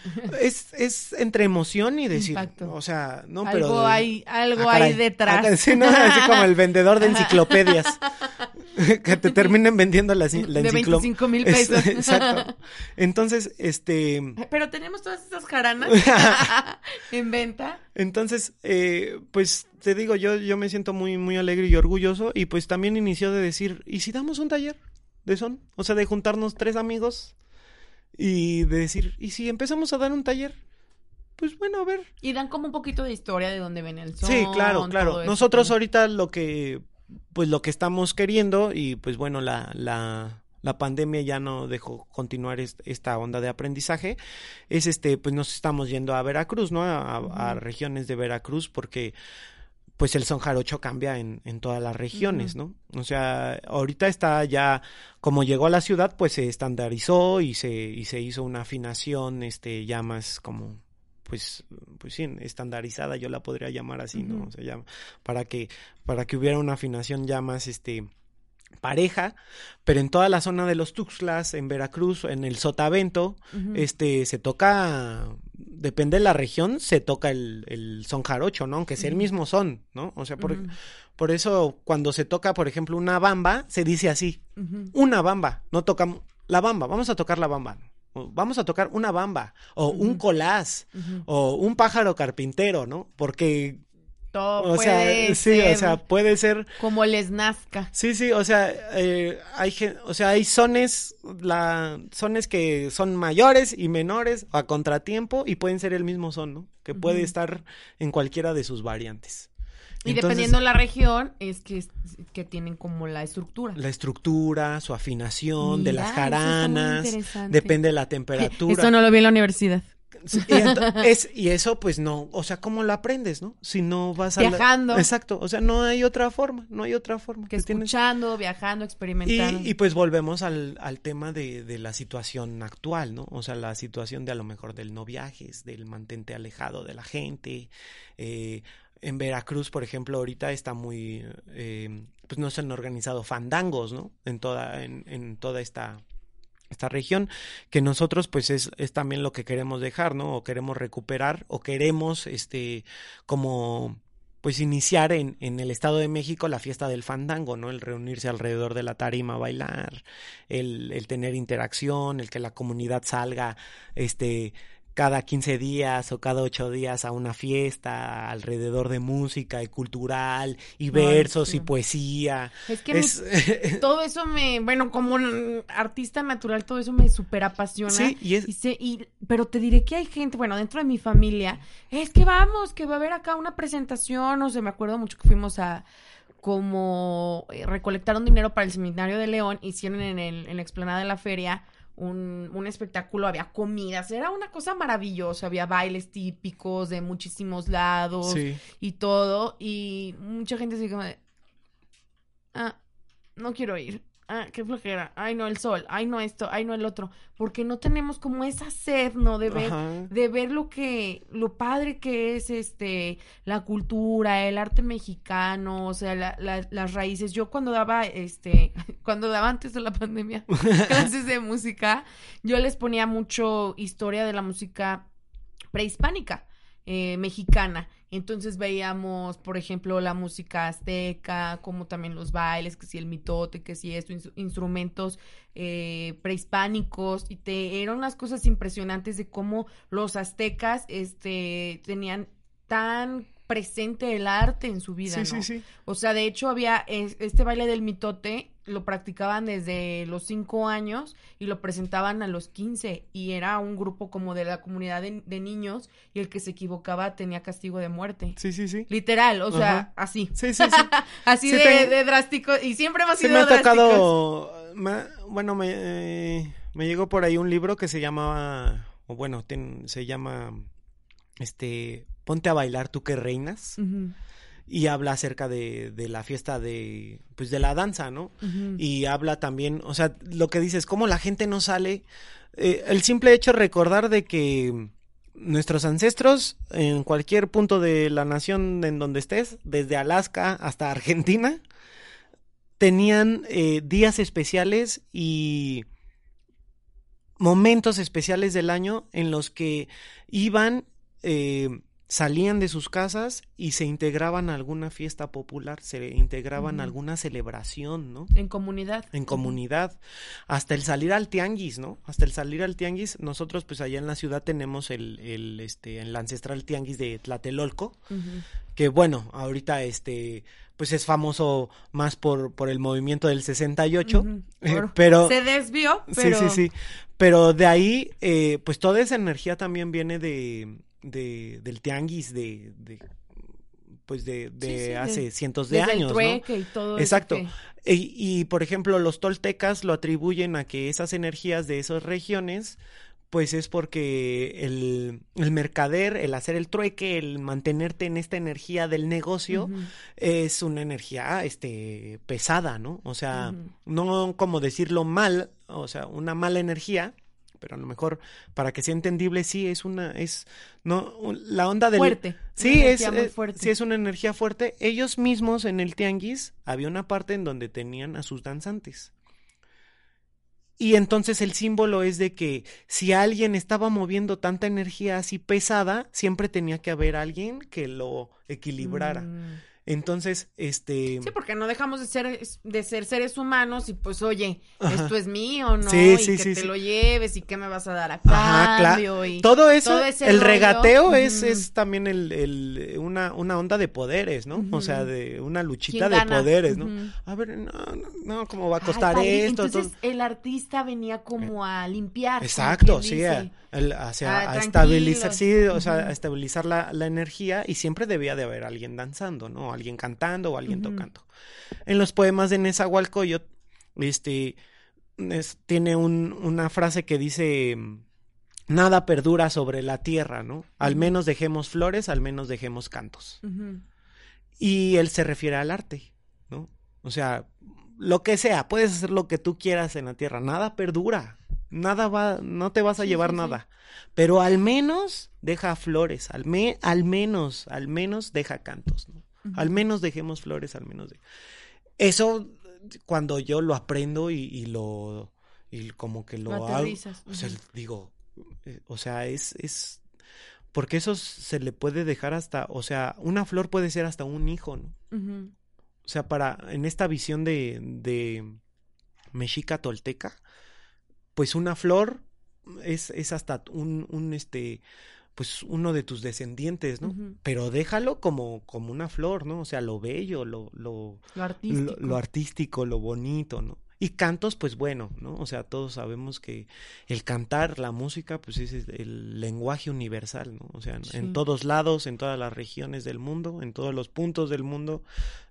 Es, es entre emoción y decir, Impacto. o sea, no, algo pero... Hay, algo ah, hay detrás. Ah, sí, no, así como el vendedor de enciclopedias. que te terminen vendiendo la, la De 25 mil pesos. Exacto. Entonces, este... Pero tenemos todas esas jaranas en venta. Entonces, eh, pues te digo, yo, yo me siento muy, muy alegre y orgulloso y pues también inició de decir, ¿y si damos un taller de son? O sea, de juntarnos tres amigos y de decir, ¿y si empezamos a dar un taller? pues bueno, a ver. Y dan como un poquito de historia de dónde ven el sol. Sí, claro, claro. Nosotros ahorita lo que, pues lo que estamos queriendo y pues bueno, la, la, la pandemia ya no dejó continuar est- esta onda de aprendizaje, es este, pues nos estamos yendo a Veracruz, ¿no? A, a regiones de Veracruz porque pues el son jarocho cambia en, en todas las regiones, ¿no? O sea, ahorita está ya, como llegó a la ciudad, pues se estandarizó y se, y se hizo una afinación, este, ya más como, pues, pues sí, estandarizada, yo la podría llamar así, ¿no? Ujú. O sea, ya, para que, para que hubiera una afinación ya más, este, pareja, pero en toda la zona de los Tuxtlas, en Veracruz, en el Sotavento, este, se toca, depende de la región, se toca el, el son jarocho, ¿no? Aunque sea el mismo son, ¿no? O sea, por, por eso cuando se toca, por ejemplo, una bamba, se dice así, una bamba, no tocamos la bamba, vamos a tocar la bamba, o vamos a tocar una bamba, o un colás, o un pájaro carpintero, ¿no? Porque, O sea, sí, ser o sea, puede ser como les nazca. Sí, sí, o sea, eh, hay, o sea, hay sones, la, sones que son mayores y menores a contratiempo y pueden ser el mismo son, ¿no? Que puede estar en cualquiera de sus variantes. Y Entonces, dependiendo la región, es que, que tienen como la estructura. La estructura, su afinación de las jaranas, depende de la temperatura. Eso no lo vi en la universidad. Y, es- y eso, pues no, o sea, ¿cómo lo aprendes, no? Si no vas a. la- Viajando. Exacto, o sea, no hay otra forma, no hay otra forma. Que Te tienes- escuchando, viajando, experimentando. Y, y pues volvemos al, al tema de, de la situación actual, ¿no? O sea, la situación de a lo mejor del no viajes, del mantente alejado de la gente. eh, en Veracruz, por ejemplo, ahorita está muy, eh, pues no se han organizado fandangos, ¿no? En toda, en, en toda esta, esta región, que nosotros pues es, es también lo que queremos dejar, ¿no? O queremos recuperar, o queremos, este, como pues iniciar en, en el Estado de México la fiesta del fandango, ¿no? El reunirse alrededor de la tarima a bailar, el, el tener interacción, el que la comunidad salga, este, cada 15 días o cada 8 días a una fiesta alrededor de música y cultural y versos y poesía. Es que mi- todo eso me, bueno, como un artista natural, todo eso me súper apasiona. sí, y es, Y sé- y- pero te diré que hay gente, bueno, dentro de mi familia, es que vamos, que va a haber acá una presentación, o sea, me acuerdo mucho que fuimos a como eh, recolectaron dinero para el seminario de León, hicieron en, el, en la explanada de la feria un, un espectáculo, había comidas, era una cosa maravillosa, había bailes típicos de muchísimos lados sí. y todo, y mucha gente así como de, ah, no quiero ir, ah, qué flojera, ay no el sol, ay no esto, ay no el otro, porque no tenemos como esa sed, ¿no? De ver, Ajá. de ver lo que, lo padre que es este, la cultura, el arte mexicano, o sea, la- la- las raíces. Yo cuando daba, este, cuando daba antes de la pandemia, clases de música, yo les ponía mucho historia de la música prehispánica, eh, mexicana. Entonces veíamos, por ejemplo, la música azteca, como también los bailes, que si el mitote, que si esto, ins- instrumentos eh, prehispánicos, y te eran unas cosas impresionantes de cómo los aztecas este, tenían tan presente el arte en su vida, Sí, ¿no? sí, sí. O sea, de hecho había es- este baile del mitote, lo practicaban desde los cinco años y lo presentaban a los 15 y era un grupo como de la comunidad de, de niños y el que se equivocaba tenía castigo de muerte. Sí, sí, sí. Literal, o sea, así. Sí, sí, sí. Así Sí, de, te- de drástico y siempre hemos sido me ha drásticos. tocado, ma- bueno, me, eh, me llegó por ahí un libro que se llamaba, o bueno, se llama, este, Ponte a bailar tú que reinas, y habla acerca de, de la fiesta de, pues de la danza, ¿no? Y habla también, o sea, lo que dices, cómo la gente no sale, eh, el simple hecho de recordar de que nuestros ancestros, en cualquier punto de la nación en donde estés, desde Alaska hasta Argentina, tenían eh, días especiales y momentos especiales del año en los que iban, eh, salían de sus casas y se integraban a alguna fiesta popular, se integraban a alguna celebración, ¿no? En comunidad. en comunidad, hasta el salir al tianguis, ¿no? Hasta el salir al tianguis, nosotros pues allá en la ciudad tenemos el, el este, el ancestral tianguis de Tlatelolco, que bueno, ahorita este, pues es famoso más por, por el movimiento del 68, Ujú. eh, Por- pero... Se desvió, pero... Sí, sí, sí. Pero de ahí, eh, pues toda esa energía también viene de, de, del tianguis de, de pues de, de Sí, sí, hace de- cientos de Desde años, el ¿no? trueque y todo Exacto. que- Y, y, por ejemplo, los toltecas lo atribuyen a que esas energías de esas regiones, pues es porque el, el mercader, el hacer el trueque, el mantenerte en esta energía del negocio, es una energía este pesada, ¿no? O sea, no como decirlo mal, o sea, una mala energía, pero a lo mejor para que sea entendible sí es una es no la onda del Fuerte. Sí, es, eh, fuerte. sí, es una energía fuerte. Ellos mismos en el tianguis había una parte en donde tenían a sus danzantes. Y entonces el símbolo es de que si alguien estaba moviendo tanta energía así pesada, siempre tenía que haber alguien que lo equilibrara. Mm. Entonces, este... Sí, porque no dejamos de ser, de ser seres humanos y pues, oye, Ajá. esto es mío, ¿no? Sí, y sí, que sí, te lo lleves y qué me vas a dar a Ajá, cambio. claro. y Todo eso, todo el rollo. regateo es, Ujú. es también el, el- una, una onda de poderes, ¿no? O sea, de una luchita ¿Quién de gana? poderes, ¿no? Ujú. A ver, no, no, no, ¿cómo va a Ay, costar padre, esto? Entonces Todo- el artista venía como a limpiar. Exacto, sí, a, el- hacia- Ah, a estabilizar, sí, o sea, a estabilizar la, la energía y siempre debía de haber alguien danzando, ¿no? Alguien cantando o alguien tocando. En los poemas de Nezahualcóyotl, este, es- tiene un- una frase que dice, nada perdura sobre la tierra, ¿no? Al menos dejemos flores, al menos dejemos cantos. Y él se refiere al arte, ¿no? O sea, lo que sea, puedes hacer lo que tú quieras en la tierra, nada perdura, nada va, no te vas a Sí, llevar sí, sí. nada, pero al menos deja flores, al, me- al menos, al menos deja cantos, ¿no? Al menos dejemos flores, al menos de... Eso cuando yo lo aprendo y, y lo, y como que lo, Lo hago, o sea, digo, eh, o sea, es, es, porque eso se le puede dejar hasta, o sea, una flor puede ser hasta un hijo, ¿no? O sea, para, en esta visión de, de mexica tolteca, pues una flor es, es hasta un, un, este, pues uno de tus descendientes, ¿no? Pero déjalo como, como una flor, ¿no? O sea, lo bello, lo, lo, Lo artístico. lo, lo artístico, lo bonito, ¿no? Y cantos, pues bueno, ¿no? O sea, todos sabemos que el cantar, la música, pues es el lenguaje universal, ¿no? O sea, Sí. en todos lados, en todas las regiones del mundo, en todos los puntos del mundo,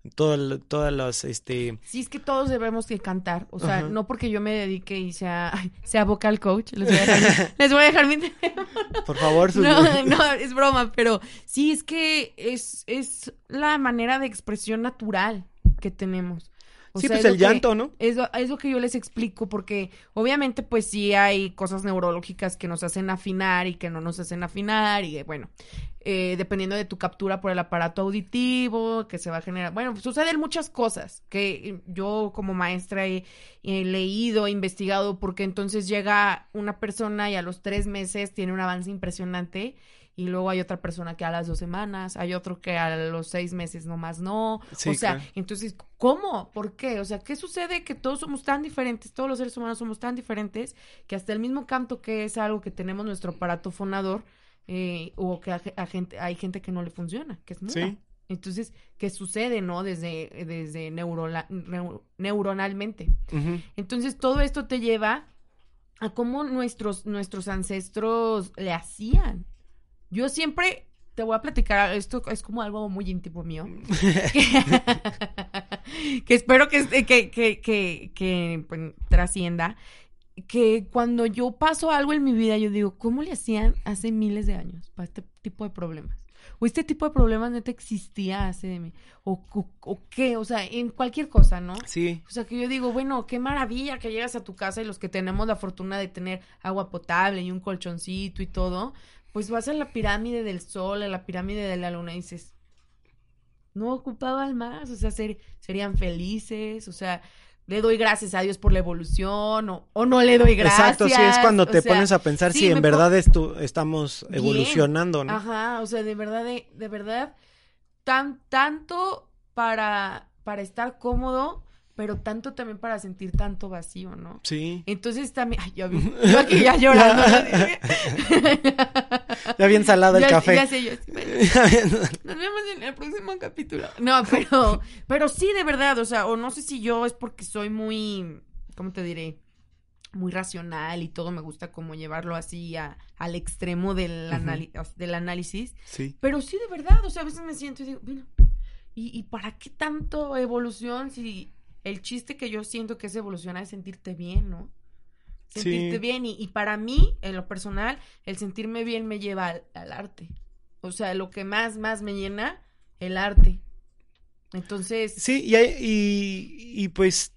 en todo- todas las, este... Sí, es que todos debemos de cantar. O sea, Ajá. no porque yo me dedique y sea, sea vocal coach. Les voy a dejar, mi- les voy a dejar mi teléfono. Por favor, sus- No, no, es broma, pero sí es que es, es la manera de expresión natural que tenemos. O sí, sea, pues es el que- llanto, ¿no? Es lo, es lo que yo les explico, porque obviamente pues sí hay cosas neurológicas que nos hacen afinar y que no nos hacen afinar y bueno, eh, dependiendo de tu captura por el aparato auditivo, que se va a generar, bueno, suceden muchas cosas que yo como maestra he, he leído, he investigado, porque entonces llega una persona y a los tres meses tiene un avance impresionante. Y luego hay otra persona que a las dos semanas, hay otro que a los seis meses nomás no. Sí, o sea, claro. entonces, ¿cómo? ¿Por qué? O sea, ¿qué sucede? Que todos somos tan diferentes, todos los seres humanos somos tan diferentes, que hasta el mismo canto que es algo que tenemos nuestro aparato fonador, eh, o que a, a gente, hay gente que no le funciona, que es muda. Sí. Entonces, ¿qué sucede, no? Desde, desde neurola- neu- neuronalmente. Entonces, todo esto te lleva a cómo nuestros, nuestros ancestros le hacían. Yo siempre te voy a platicar, esto es como algo muy íntimo mío. que, que espero que, este- que, que, que, que, pues, trascienda. Que cuando yo paso algo en mi vida, yo digo, ¿cómo le hacían hace miles de años para este tipo de problemas? O este tipo de problemas neta existía hace... O, o, o qué, o sea, en cualquier cosa, ¿no? Sí, O sea, que yo digo, bueno, qué maravilla que llegas a tu casa y los que tenemos la fortuna de tener agua potable y un colchoncito y todo, pues vas a la pirámide del sol, a la pirámide de la luna y dices, no ocupaban más, o sea, ser- serían felices, o sea, le doy gracias a Dios por la evolución o, o no le doy gracias. exacto, sí, es cuando te sea, pones a pensar sí, si en verdad estu- estamos Bien. evolucionando, ¿no? Ajá, o sea, de verdad, de, de verdad, tan, tanto para, para estar cómodo, pero tanto también para sentir tanto vacío, ¿no? Sí. Entonces también, ay, yo, vi- yo aquí ya llorando. Ya bien salado el Ya- café. Ya sé, yo nos vemos en el próximo capítulo. No, pero, pero sí, de verdad, o sea, o no sé si yo es porque soy muy, ¿cómo te diré? muy racional y todo me gusta como llevarlo así a, al extremo del, del análisis. Sí. Pero sí, de verdad, o sea, a veces me siento y digo, bueno, ¿y, y para qué tanto evolución si el chiste que yo siento que es evolucionar es sentirte bien, ¿no? Sentirte Sí. bien y, y para mí, en lo personal, el sentirme bien me lleva al, al arte. O sea, lo que más, más me llena, el arte. Entonces, Sí, y, hay- y, y pues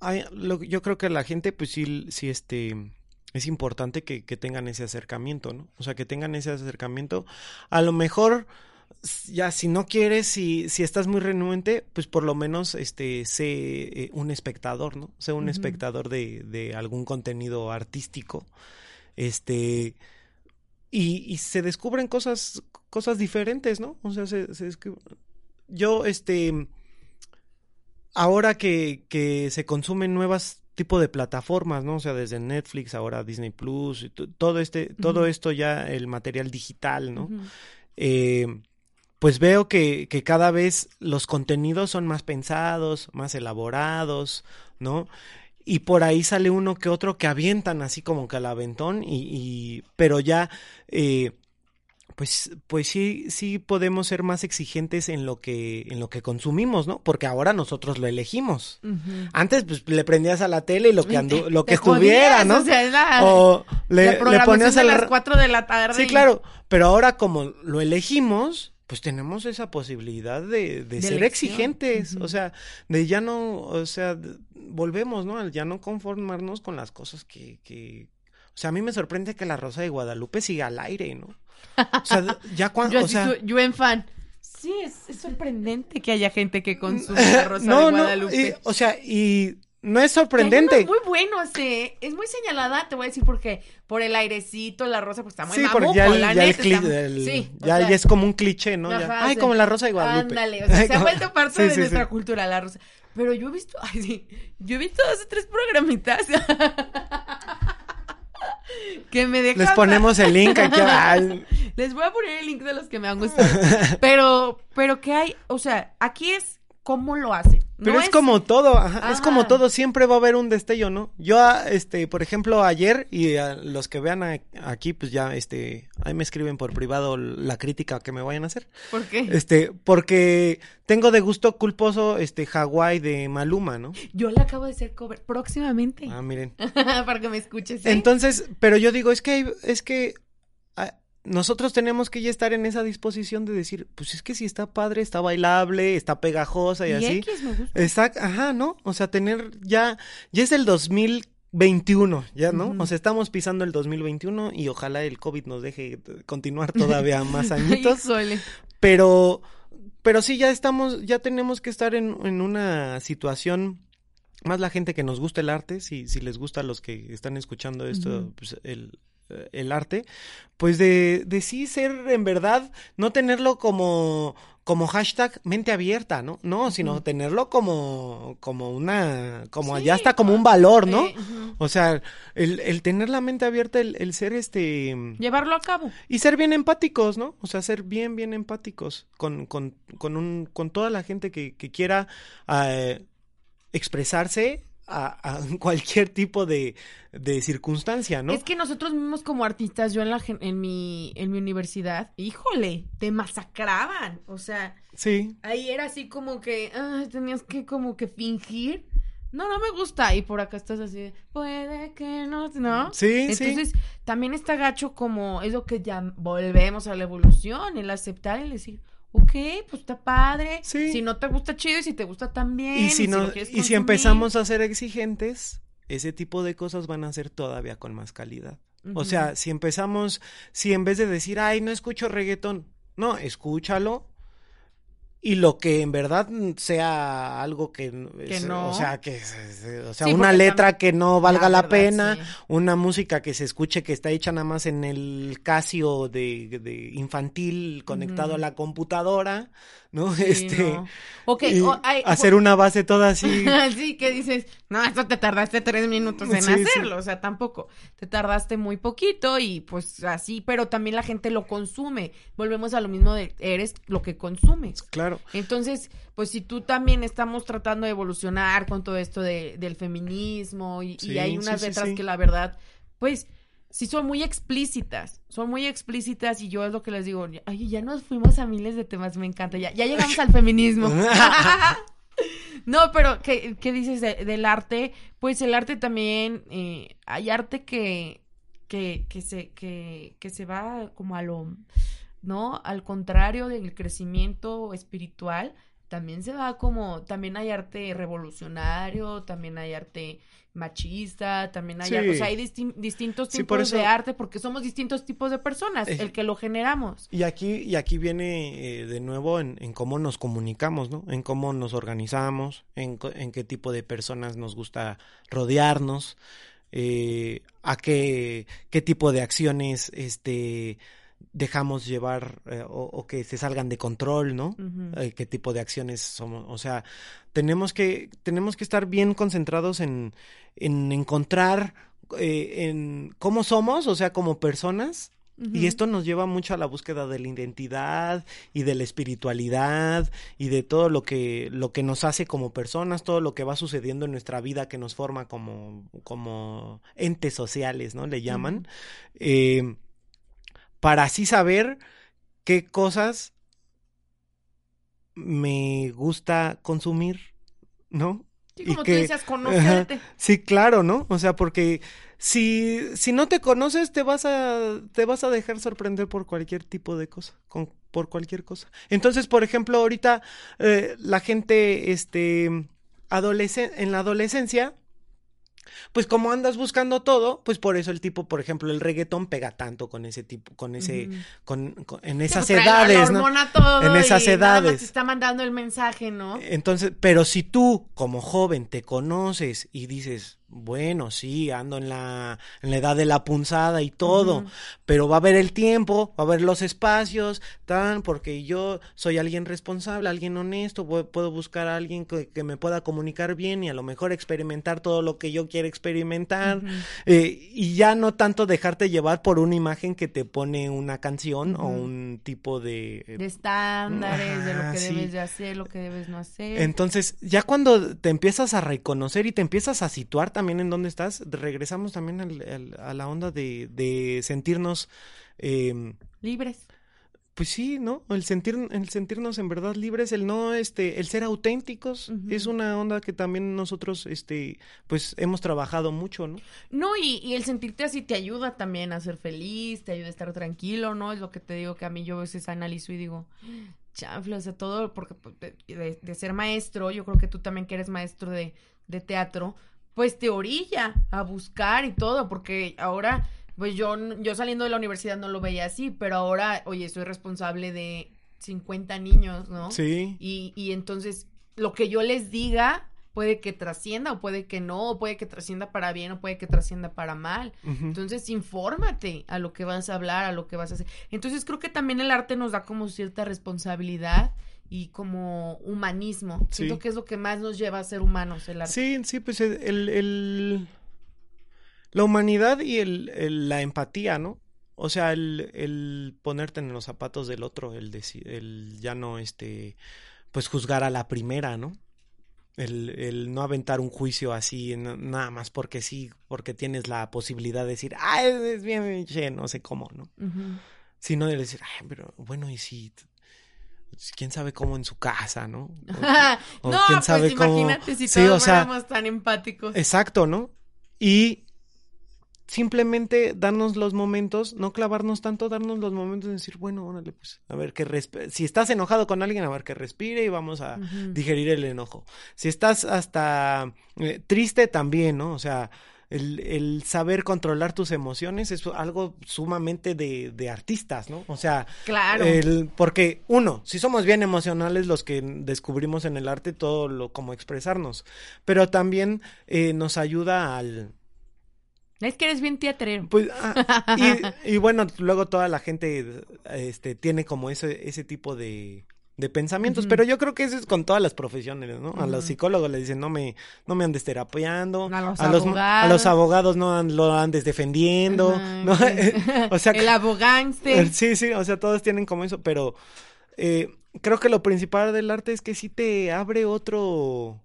hay- lo- yo creo que la gente pues sí, sí este, es importante que, que tengan ese acercamiento, ¿no? O sea, que tengan ese acercamiento. A lo mejor, ya si no quieres, si, si estás muy renuente, pues por lo menos este, sé eh, un espectador, ¿no? Sé un espectador de, de algún contenido artístico. Este, y, y se descubren cosas, cosas diferentes, ¿no? O sea, se, se yo, este, ahora que, que se consumen nuevas tipo de plataformas, ¿no? O sea, desde Netflix, ahora Disney Plus, todo este, todo esto ya, el material digital, ¿no? eh, pues veo que, que cada vez los contenidos son más pensados, más elaborados, ¿no? Y por ahí sale uno que otro que avientan así como que al aventón y, y pero ya eh, pues pues sí sí podemos ser más exigentes en lo que en lo que consumimos, ¿no? Porque ahora nosotros lo elegimos. Antes pues le prendías a la tele y lo que andu- lo que estuviera, ¿no? O sea, la, o le, la le ponías al las ra- 4 de la tarde. Sí, y- claro, pero ahora como lo elegimos, pues tenemos esa posibilidad de, de De ser elección. exigentes, o sea, de ya no, o sea, volvemos, ¿no? Al ya no conformarnos con las cosas que, que, o sea, a mí me sorprende que la Rosa de Guadalupe siga al aire, ¿no? O sea, ya cuando, Yo o sea, yo en fan. Sí, es, es sorprendente que haya gente que consume la Rosa no, de no, Guadalupe. y, o sea, y no es sorprendente. unos muy buenos, eh. Es muy señalada, te voy a decir por qué. Por el airecito, la rosa, pues está muy Sí, mamuco, porque ya el, la ya el neta, cli- está- el- sí, ya, sea, ya es como un cliché, ¿no? Ya, Ay, sí. como la Rosa de Guadalupe. Ándale, o sea, se ha vuelto parte de nuestra cultura, la rosa. Pero yo he visto, ay, sí, yo he visto dos o tres programitas que me dejan... Les ponemos el link aquí. ay, Les voy a poner el link de los que me han gustado. Pero, pero que hay, o sea, aquí es cómo lo hacen. Pero No es, como todo, ajá, es como todo, siempre va a haber un destello, ¿no? Yo, ah, este, por ejemplo, ayer, y a los que vean a- aquí, pues ya, este, ahí me escriben por privado la crítica que me vayan a hacer. ¿Por qué? Este, porque tengo de gusto culposo, este, Hawái de Maluma, ¿no? Yo le acabo de hacer cover próximamente. Ah, miren. para que me escuches. ¿eh? Entonces, pero yo digo, es que, es que nosotros tenemos que ya estar en esa disposición de decir, pues es que si está padre, está bailable, está pegajosa y, y así. X me gusta. Exacto, ajá, ¿no? O sea, tener ya, ya es el 2021, ya, ¿no? O sea, estamos pisando el 2021 y ojalá el COVID nos deje continuar todavía más añitos, pero, pero sí, ya estamos, ya tenemos que estar en, en una situación, más la gente que nos gusta el arte, si, si les gusta a los que están escuchando esto, pues el, el arte, pues de, de sí ser en verdad, no tenerlo como, como hashtag mente abierta, ¿no? No, sino tenerlo como, como una, como Sí, allá está como un valor, ¿no? Eh. O sea, el, el tener la mente abierta, el, el ser este... Llevarlo a cabo. Y ser bien empáticos, ¿no? O sea, ser bien, bien empáticos con, con, con, un, con toda la gente que, que quiera eh, expresarse a, a cualquier tipo de, de circunstancia, ¿no? Es que nosotros mismos como artistas, yo en la en mi en mi universidad, híjole, te masacraban, o sea, Sí, ahí era así como que ay, tenías que como que fingir. No, no me gusta y por acá estás así, de, puede que no, ¿no? sí, sí. Entonces, también está gacho como es lo que ya volvemos a la evolución, el aceptar y el decir, ok, pues está padre. Sí. Si no te gusta chido y si te gusta también. Y si, no, y si empezamos a ser exigentes, ese tipo de cosas van a ser todavía con más calidad. O sea, si empezamos, si en vez de decir, ay, no escucho reggaetón, no, escúchalo. Y lo que en verdad sea algo que, Que no. o sea, que, o sea, Sí, una letra que no valga la, verdad, pena, sí. una música que se escuche que está hecha nada más en el Casio de, de infantil conectado a la computadora, ¿no? Sí, este, no. Hacer una base toda así. sí, que dices, no, esto te tardaste tres minutos en Sí, sí. hacerlo, o sea, tampoco, te tardaste muy poquito y pues así, pero también la gente lo consume, volvemos a lo mismo de, eres lo que consumes. claro. Entonces, pues si tú también estamos tratando de evolucionar con todo esto de, del feminismo y, hay unas letras que la verdad, pues sí son muy explícitas, son muy explícitas y yo es lo que les digo, ay, ya nos fuimos a miles de temas, me encanta, ya, ya llegamos al feminismo. No, pero ¿qué, qué dices de- del arte? Pues el arte también, eh, hay arte que, que, que, se, que, que se va como a lo, ¿no? Al contrario del crecimiento espiritual, también se va como, también hay arte revolucionario, también hay arte machista, también hay, Sí. o sea, hay distin- distintos tipos eso- de arte porque somos distintos tipos de personas, Eh, el que lo generamos. Y aquí, y aquí viene eh, de nuevo en, en cómo nos comunicamos, ¿no? En cómo nos organizamos, en, en qué tipo de personas nos gusta rodearnos, eh, a qué, qué tipo de acciones este, dejamos llevar eh, o, o que se salgan de control, ¿no? Eh, qué tipo de acciones somos. O sea, tenemos que, tenemos que estar bien concentrados en, en encontrar eh, en cómo somos, o sea, como personas. Y esto nos lleva mucho a la búsqueda de la identidad y de la espiritualidad y de todo lo que, lo que nos hace como personas, todo lo que va sucediendo en nuestra vida que nos forma como, como entes sociales, ¿no? Le llaman. Eh, para así saber qué cosas me gusta consumir, ¿no? Sí, y como tú que- decías, conocerte. Sí, claro, ¿no? O sea, porque si, si no te conoces, te vas a, te vas a dejar sorprender por cualquier tipo de cosa, con, por cualquier cosa. Entonces, por ejemplo, ahorita eh, la gente, este, en la adolescencia, pues como andas buscando todo, pues por eso el tipo, por ejemplo, el reggaetón pega tanto con ese tipo, con ese, con, con- en esas pues, trae la- la edades, ¿no? todo En esas y nada más edades. te está mandando el mensaje, ¿no? Entonces, pero si tú como joven te conoces y dices, bueno, sí, ando en la, en la edad de la punzada y todo, pero va a haber el tiempo, va a haber los espacios, tan, porque yo soy alguien responsable, alguien honesto, pu- puedo buscar a alguien que, que me pueda comunicar bien y a lo mejor experimentar todo lo que yo quiero experimentar, eh, y ya no tanto dejarte llevar por una imagen que te pone una canción o un tipo de... De estándares, de lo que sí. debes de hacer, lo que debes no hacer. Entonces, ya cuando te empiezas a reconocer y te empiezas a situar también en dónde estás, regresamos también al- al- a la onda de, de sentirnos, eh, Libres. pues sí, ¿no? El sentir, el sentirnos en verdad libres, el no, este, el ser auténticos, es una onda que también nosotros, este, pues hemos trabajado mucho, ¿no? No, y, y el sentirte así te ayuda también a ser feliz, te ayuda a estar tranquilo, ¿no? Es lo que te digo que a mí yo a veces analizo y digo, chanfle, o sea, todo, porque pues, de, de- de ser maestro, yo creo que tú también que eres maestro de, de teatro, pues te orilla a buscar y todo, porque ahora, pues yo, yo saliendo de la universidad no lo veía así, pero ahora, oye, soy responsable de 50 niños, ¿no? Sí. Y, y entonces lo que yo les diga puede que trascienda o puede que no, o puede que trascienda para bien o puede que trascienda para mal. Entonces, infórmate a lo que vas a hablar, a lo que vas a hacer. Entonces, creo que también el arte nos da como cierta responsabilidad y como humanismo. Sí. Siento que es lo que más nos lleva a ser humanos el arte. Sí, sí, pues el, el- la humanidad y el, el- la empatía, ¿no? O sea, el, el ponerte en los zapatos del otro, el decir, el ya no, este, pues juzgar a la primera, ¿no? El, el no aventar un juicio así, na- nada más porque sí, porque tienes la posibilidad de decir, ah, es, bien, che, no sé cómo, ¿no? Sino de decir, ay, pero bueno, y si, quién sabe cómo en su casa, ¿no? O- o no, quién pues cómo- imagínate si Sí, todos o sea, tan empáticos. Exacto, ¿no? Y simplemente darnos los momentos, no clavarnos tanto, darnos los momentos de decir, bueno, órale, pues, a ver que si estás enojado con alguien, a ver que respire y vamos a digerir el enojo. Si estás hasta eh, triste también, ¿no? O sea, el, el saber controlar tus emociones es algo sumamente de, de artistas, ¿no? O sea, Claro. el, porque uno, si somos bien emocionales los que descubrimos en el arte todo lo como expresarnos, pero también eh, nos ayuda al Es que eres bien teatrero. pues ah, y, y bueno luego toda la gente este tiene como ese ese tipo de de pensamientos, pero yo creo que eso es con todas las profesiones, ¿no? A los psicólogos les dicen, no me, no me andes terapeando, A los a los, a los abogados. abogados no an- lo andes defendiendo, ¿no? o sea, el abogánster. sí, sí, o sea, todos tienen como eso, pero eh, creo que lo principal del arte es que sí te abre otro,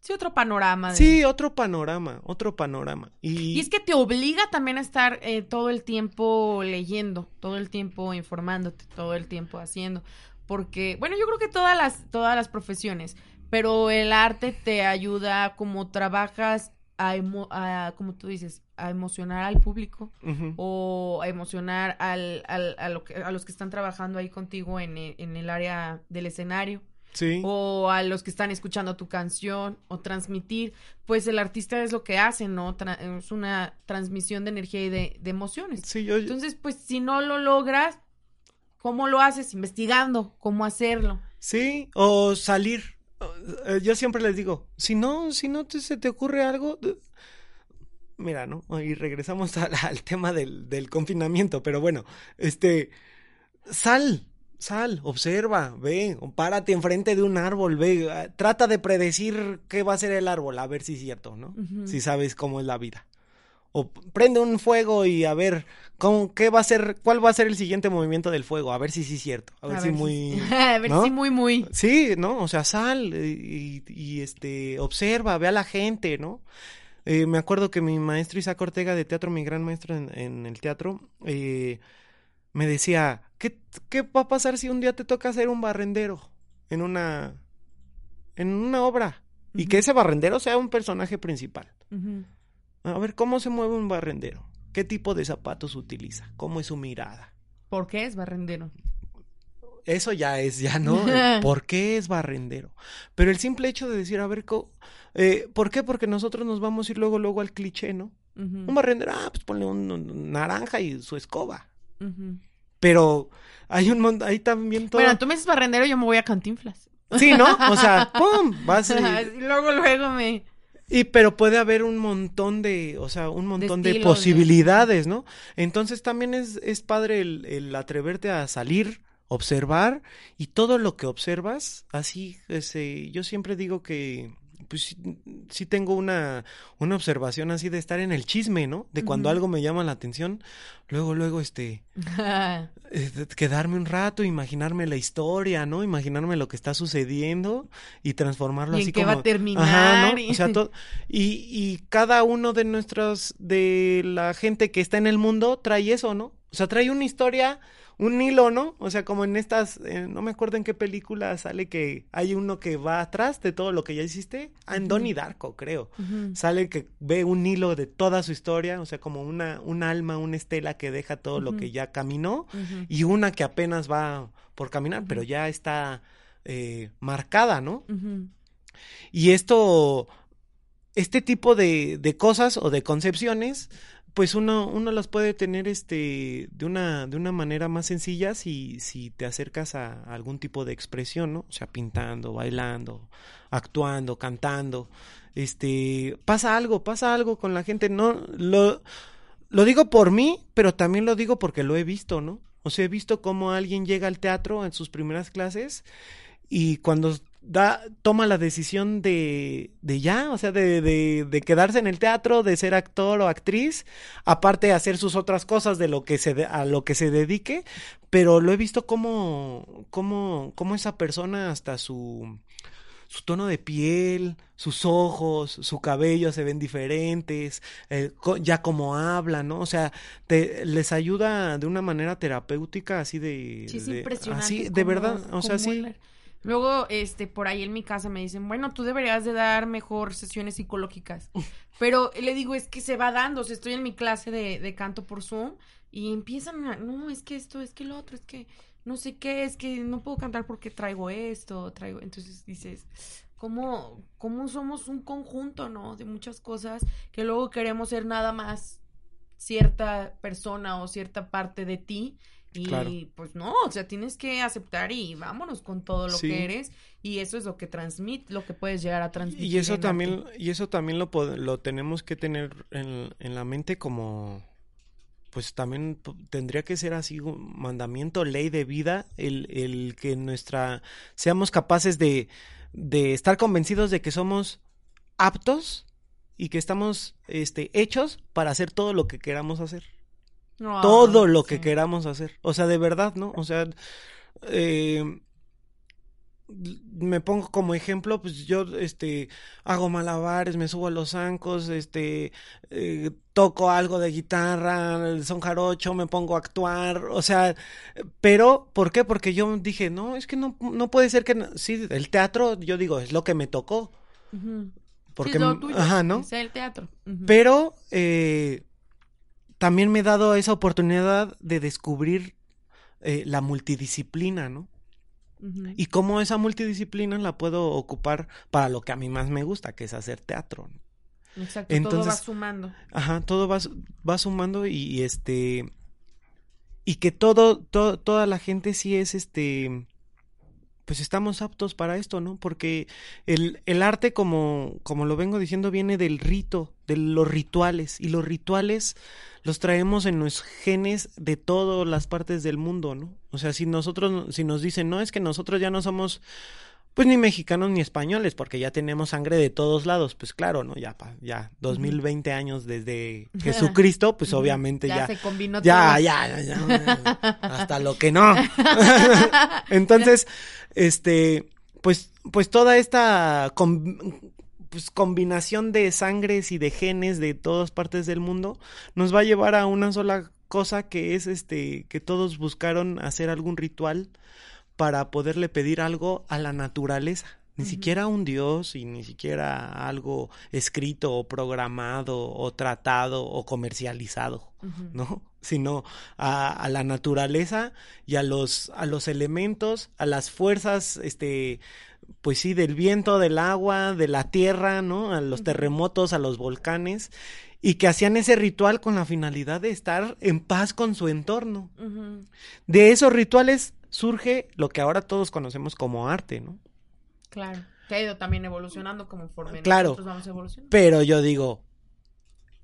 Sí, otro panorama. de- sí, otro panorama, otro panorama. Y, Y es que te obliga también a estar eh, todo el tiempo leyendo, todo el tiempo informándote, todo el tiempo haciendo. Porque, bueno, yo creo que todas las, todas las profesiones, pero el arte te ayuda como trabajas a, emo- a, como tú dices, a emocionar al público o a emocionar al, al- a, lo que- a los que están trabajando ahí contigo en el, en el área del escenario sí, o a los que están escuchando tu canción o transmitir, pues el artista es lo que hace, ¿no? Tra- es una transmisión de energía y de, de emociones. sí, yo, Entonces, pues si no lo logras, ¿cómo lo haces? Investigando cómo hacerlo. Sí, o salir. Eh, Yo siempre les digo, si no, si no te- se te ocurre algo, mira, ¿no? Y regresamos al, al tema del, del confinamiento, pero bueno, este, sal, sal, observa, ve, párate enfrente de un árbol, ve, eh, trata de predecir qué va a ser el árbol, a ver si es cierto, ¿no? Si sabes cómo es la vida. O prende un fuego y a ver cómo, qué va a ser, cuál va a ser el siguiente movimiento del fuego, a ver si sí es cierto, a ver, si muy... a ver ¿no? si muy, muy. Sí, ¿no? O sea, sal y, y, este, observa, ve a la gente, ¿no? Eh, me acuerdo que mi maestro Isaac Ortega de teatro, mi gran maestro en, en el teatro, eh, me decía, ¿qué, ¿qué va a pasar si un día te toca ser un barrendero en una, en una obra? Y que ese barrendero sea un personaje principal. A ver, ¿cómo se mueve un barrendero? ¿Qué tipo de zapatos utiliza? ¿Cómo es su mirada? ¿Por qué es barrendero? Eso ya es, ya no. ¿Por qué es barrendero? Pero el simple hecho de decir, a ver, eh, ¿por qué? Porque nosotros nos vamos a ir luego, luego al cliché, ¿no? Un barrendero, ah, pues ponle un, un naranja y su escoba. Pero hay un montón, hay también todo. Bueno, tú me dices barrendero, yo me voy a Cantinflas. Sí, ¿no? O sea, ¡pum! Vas Y luego, luego me... y pero puede haber un montón de, o sea, un montón de, estilos, de- posibilidades, ¿no? Entonces también es, es padre el, el atreverte a salir, observar, y todo lo que observas, así, ese, yo siempre digo que, pues sí, sí tengo una, una observación así de estar en el chisme, ¿no? De cuando algo me llama la atención, luego, luego, este, eh, quedarme un rato, imaginarme la historia, ¿no? Imaginarme lo que está sucediendo y transformarlo ¿Y en así qué como va a terminar? Ajá, ¿no? Y- O sea, todo y, y cada uno de nuestros de la gente que está en el mundo trae eso, ¿no? O sea, trae una historia, un hilo, ¿no? O sea, como en estas eh, no me acuerdo en qué película sale que hay uno que va atrás de todo lo que ya hiciste. Donnie Darko, creo. Sale que ve un hilo de toda su historia, o sea, como una un alma, una estela que deja todo lo que ya caminó y una que apenas va por caminar, pero ya está eh, marcada, ¿no? Y esto, este tipo de, de cosas o de concepciones, pues uno, uno las puede tener este, de una, de una manera más sencilla si, si te acercas a, algún tipo de expresión, ¿no? O sea, pintando, bailando, actuando, cantando. Este, pasa algo, pasa algo con la gente, no, lo, lo digo por mí, pero también lo digo porque lo he visto, ¿no? O sea, he visto cómo alguien llega al teatro en sus primeras clases y cuando da, toma la decisión de, de ya, o sea, de, de, de quedarse en el teatro, de ser actor o actriz, aparte de hacer sus otras cosas de lo que se de- a lo que se dedique, pero lo he visto como, como, como esa persona hasta su su tono de piel, sus ojos, su cabello se ven diferentes, eh, ya como habla, ¿no? O sea, te, les ayuda de una manera terapéutica, así de... Sí, es de- impresionante. Así, de verdad, o sea, sí. la- Luego, este, por ahí en mi casa me dicen, bueno, tú deberías de dar mejor sesiones psicológicas. Pero le digo, es que se va dando. O sea, estoy en mi clase de, de canto por Zoom y empiezan a, no, es que esto, es que lo otro, es que no sé qué, es que no puedo cantar porque traigo esto, traigo. Entonces dices, ¿cómo, cómo somos un conjunto, no? De muchas cosas que luego queremos ser nada más cierta persona o cierta parte de ti. Y Claro. pues no, o sea, tienes que aceptar y vámonos con todo lo Sí. que eres. Y eso es lo que transmite, lo que puedes llegar a transmitir. Y eso también, arte. y eso también lo, lo tenemos que tener en, en la mente como, pues también tendría que ser así un mandamiento, ley de vida, el, el que nuestra, seamos capaces de, de estar convencidos de que somos aptos y que estamos este, hechos para hacer todo lo que queramos hacer. Todo lo que queramos hacer. O sea, de verdad, ¿no? O sea, eh, me pongo como ejemplo, pues yo este hago malabares, me subo a los zancos, este eh, toco algo de guitarra, son jarocho, me pongo a actuar, o sea, pero ¿por qué? Porque yo dije, no, es que no, no puede ser que sí, el teatro, yo digo, es lo que me tocó. Porque ajá, ¿no? Es el teatro. Pero eh, también me he dado esa oportunidad de descubrir eh, la multidisciplina, ¿no? Y cómo esa multidisciplina la puedo ocupar para lo que a mí más me gusta, que es hacer teatro. Exacto, todo va sumando. Ajá, todo va, va sumando y, este y que todo, todo, toda la gente sí es este pues estamos aptos para esto, ¿no? Porque el, el arte, como, como lo vengo diciendo, viene del rito, de los rituales, y los rituales los traemos en los genes de todas las partes del mundo, ¿no? O sea, si nosotros, si nos dicen, no, es que nosotros ya no somos pues ni mexicanos ni españoles, porque ya tenemos sangre de todos lados, pues claro, ¿no? Ya, ya, 2020 años desde Jesucristo, pues obviamente ya. Ya se combinó ya, Ya, ya, ya, hasta lo que no. Entonces, este, pues, pues toda esta pues, combinación de sangres y de genes de todas partes del mundo nos va a llevar a una sola cosa que es este, que todos buscaron hacer algún ritual para poderle pedir algo a la naturaleza. Ni siquiera un dios y ni siquiera algo escrito o programado o tratado o comercializado, ¿no? Sino a, a, la naturaleza y a los, a los elementos, a las fuerzas, este, pues sí, del viento, del agua, de la tierra, ¿no? A los terremotos, a los volcanes y que hacían ese ritual con la finalidad de estar en paz con su entorno. De esos rituales surge lo que ahora todos conocemos como arte, ¿no? Claro, que ha ido también evolucionando conforme claro, nosotros vamos evolucionando. Pero yo digo,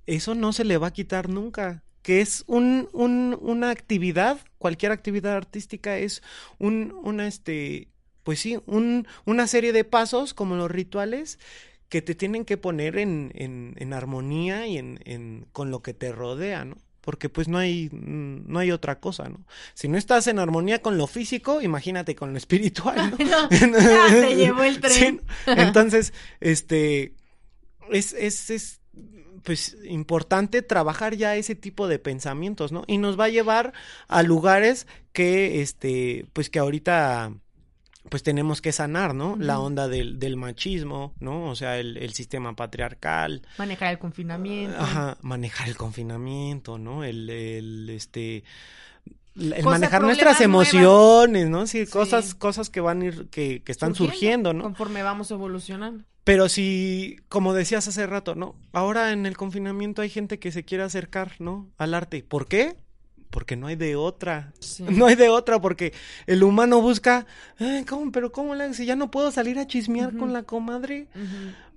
eso no se le va a quitar nunca, que es un, un, una actividad, cualquier actividad artística es un, una, este, pues sí, un, una serie de pasos como los rituales que te tienen que poner en, en, en armonía y en, en, con lo que te rodea, ¿no? Porque pues no hay no hay otra cosa, ¿no? Si no estás en armonía con lo físico, imagínate con lo espiritual, ¿no? te llevó el tren. Entonces, este es, es, es pues importante trabajar ya ese tipo de pensamientos, ¿no? Y nos va a llevar a lugares que este pues que ahorita pues tenemos que sanar, ¿no? La onda del, del, machismo, ¿no? O sea, el, el, sistema patriarcal. Manejar el confinamiento. Ajá, manejar el confinamiento, ¿no? El, el este, el manejar nuestras emociones, ¿no? Sí, cosas, cosas que van a ir, que, que están surgiendo, ¿no? Conforme vamos evolucionando. Pero si, como decías hace rato, ¿no? Ahora en el confinamiento hay gente que se quiere acercar, ¿no? Al arte. ¿Por qué? Porque no hay de otra. No hay de otra porque el humano busca, ¿cómo? Pero ¿cómo le Si ya no puedo salir a chismear con la comadre,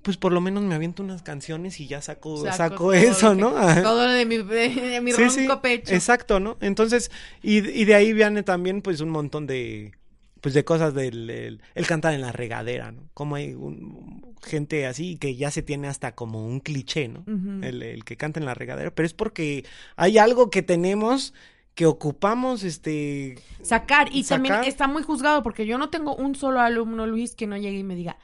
pues por lo menos me aviento unas canciones y ya saco, saco, eso, ¿no? todo de mi, de, mi ronco pecho. Exacto, ¿no? Entonces, y, y de ahí viene también pues un montón de pues de cosas del el, cantar en la regadera, ¿no? Como hay un, gente así que ya se tiene hasta como un cliché, ¿no? el, el, que canta en la regadera, pero es porque hay algo que tenemos que ocupamos este sacar y también está muy juzgado porque yo no tengo un solo alumno Luis que no llegue y me diga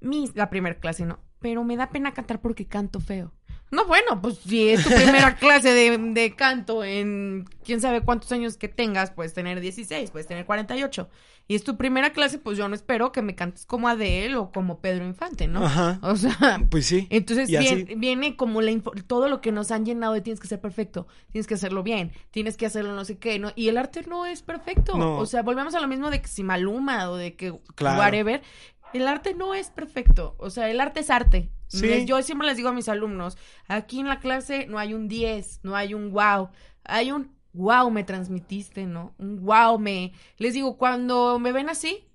mi la primera clase no pero me da pena cantar porque canto feo no, bueno, pues si es tu primera clase de, de, canto en quién sabe cuántos años que tengas, puedes tener 16, puedes tener 48. Y es tu primera clase, pues yo no espero que me cantes como Adele o como Pedro Infante, ¿no? Ajá. O sea, pues sí. Entonces viene, viene, como la todo lo que nos han llenado de tienes que ser perfecto, tienes que hacerlo bien, tienes que hacerlo no sé qué, ¿no? Y el arte no es perfecto. O sea, volvemos a lo mismo de que si Maluma o de que whatever, el arte no es perfecto. O sea, el arte es arte. Yo siempre les digo a mis alumnos, aquí en la clase no hay un 10, no hay un wow, hay un wow me transmitiste, ¿no? Un wow me... Les digo, cuando me ven así,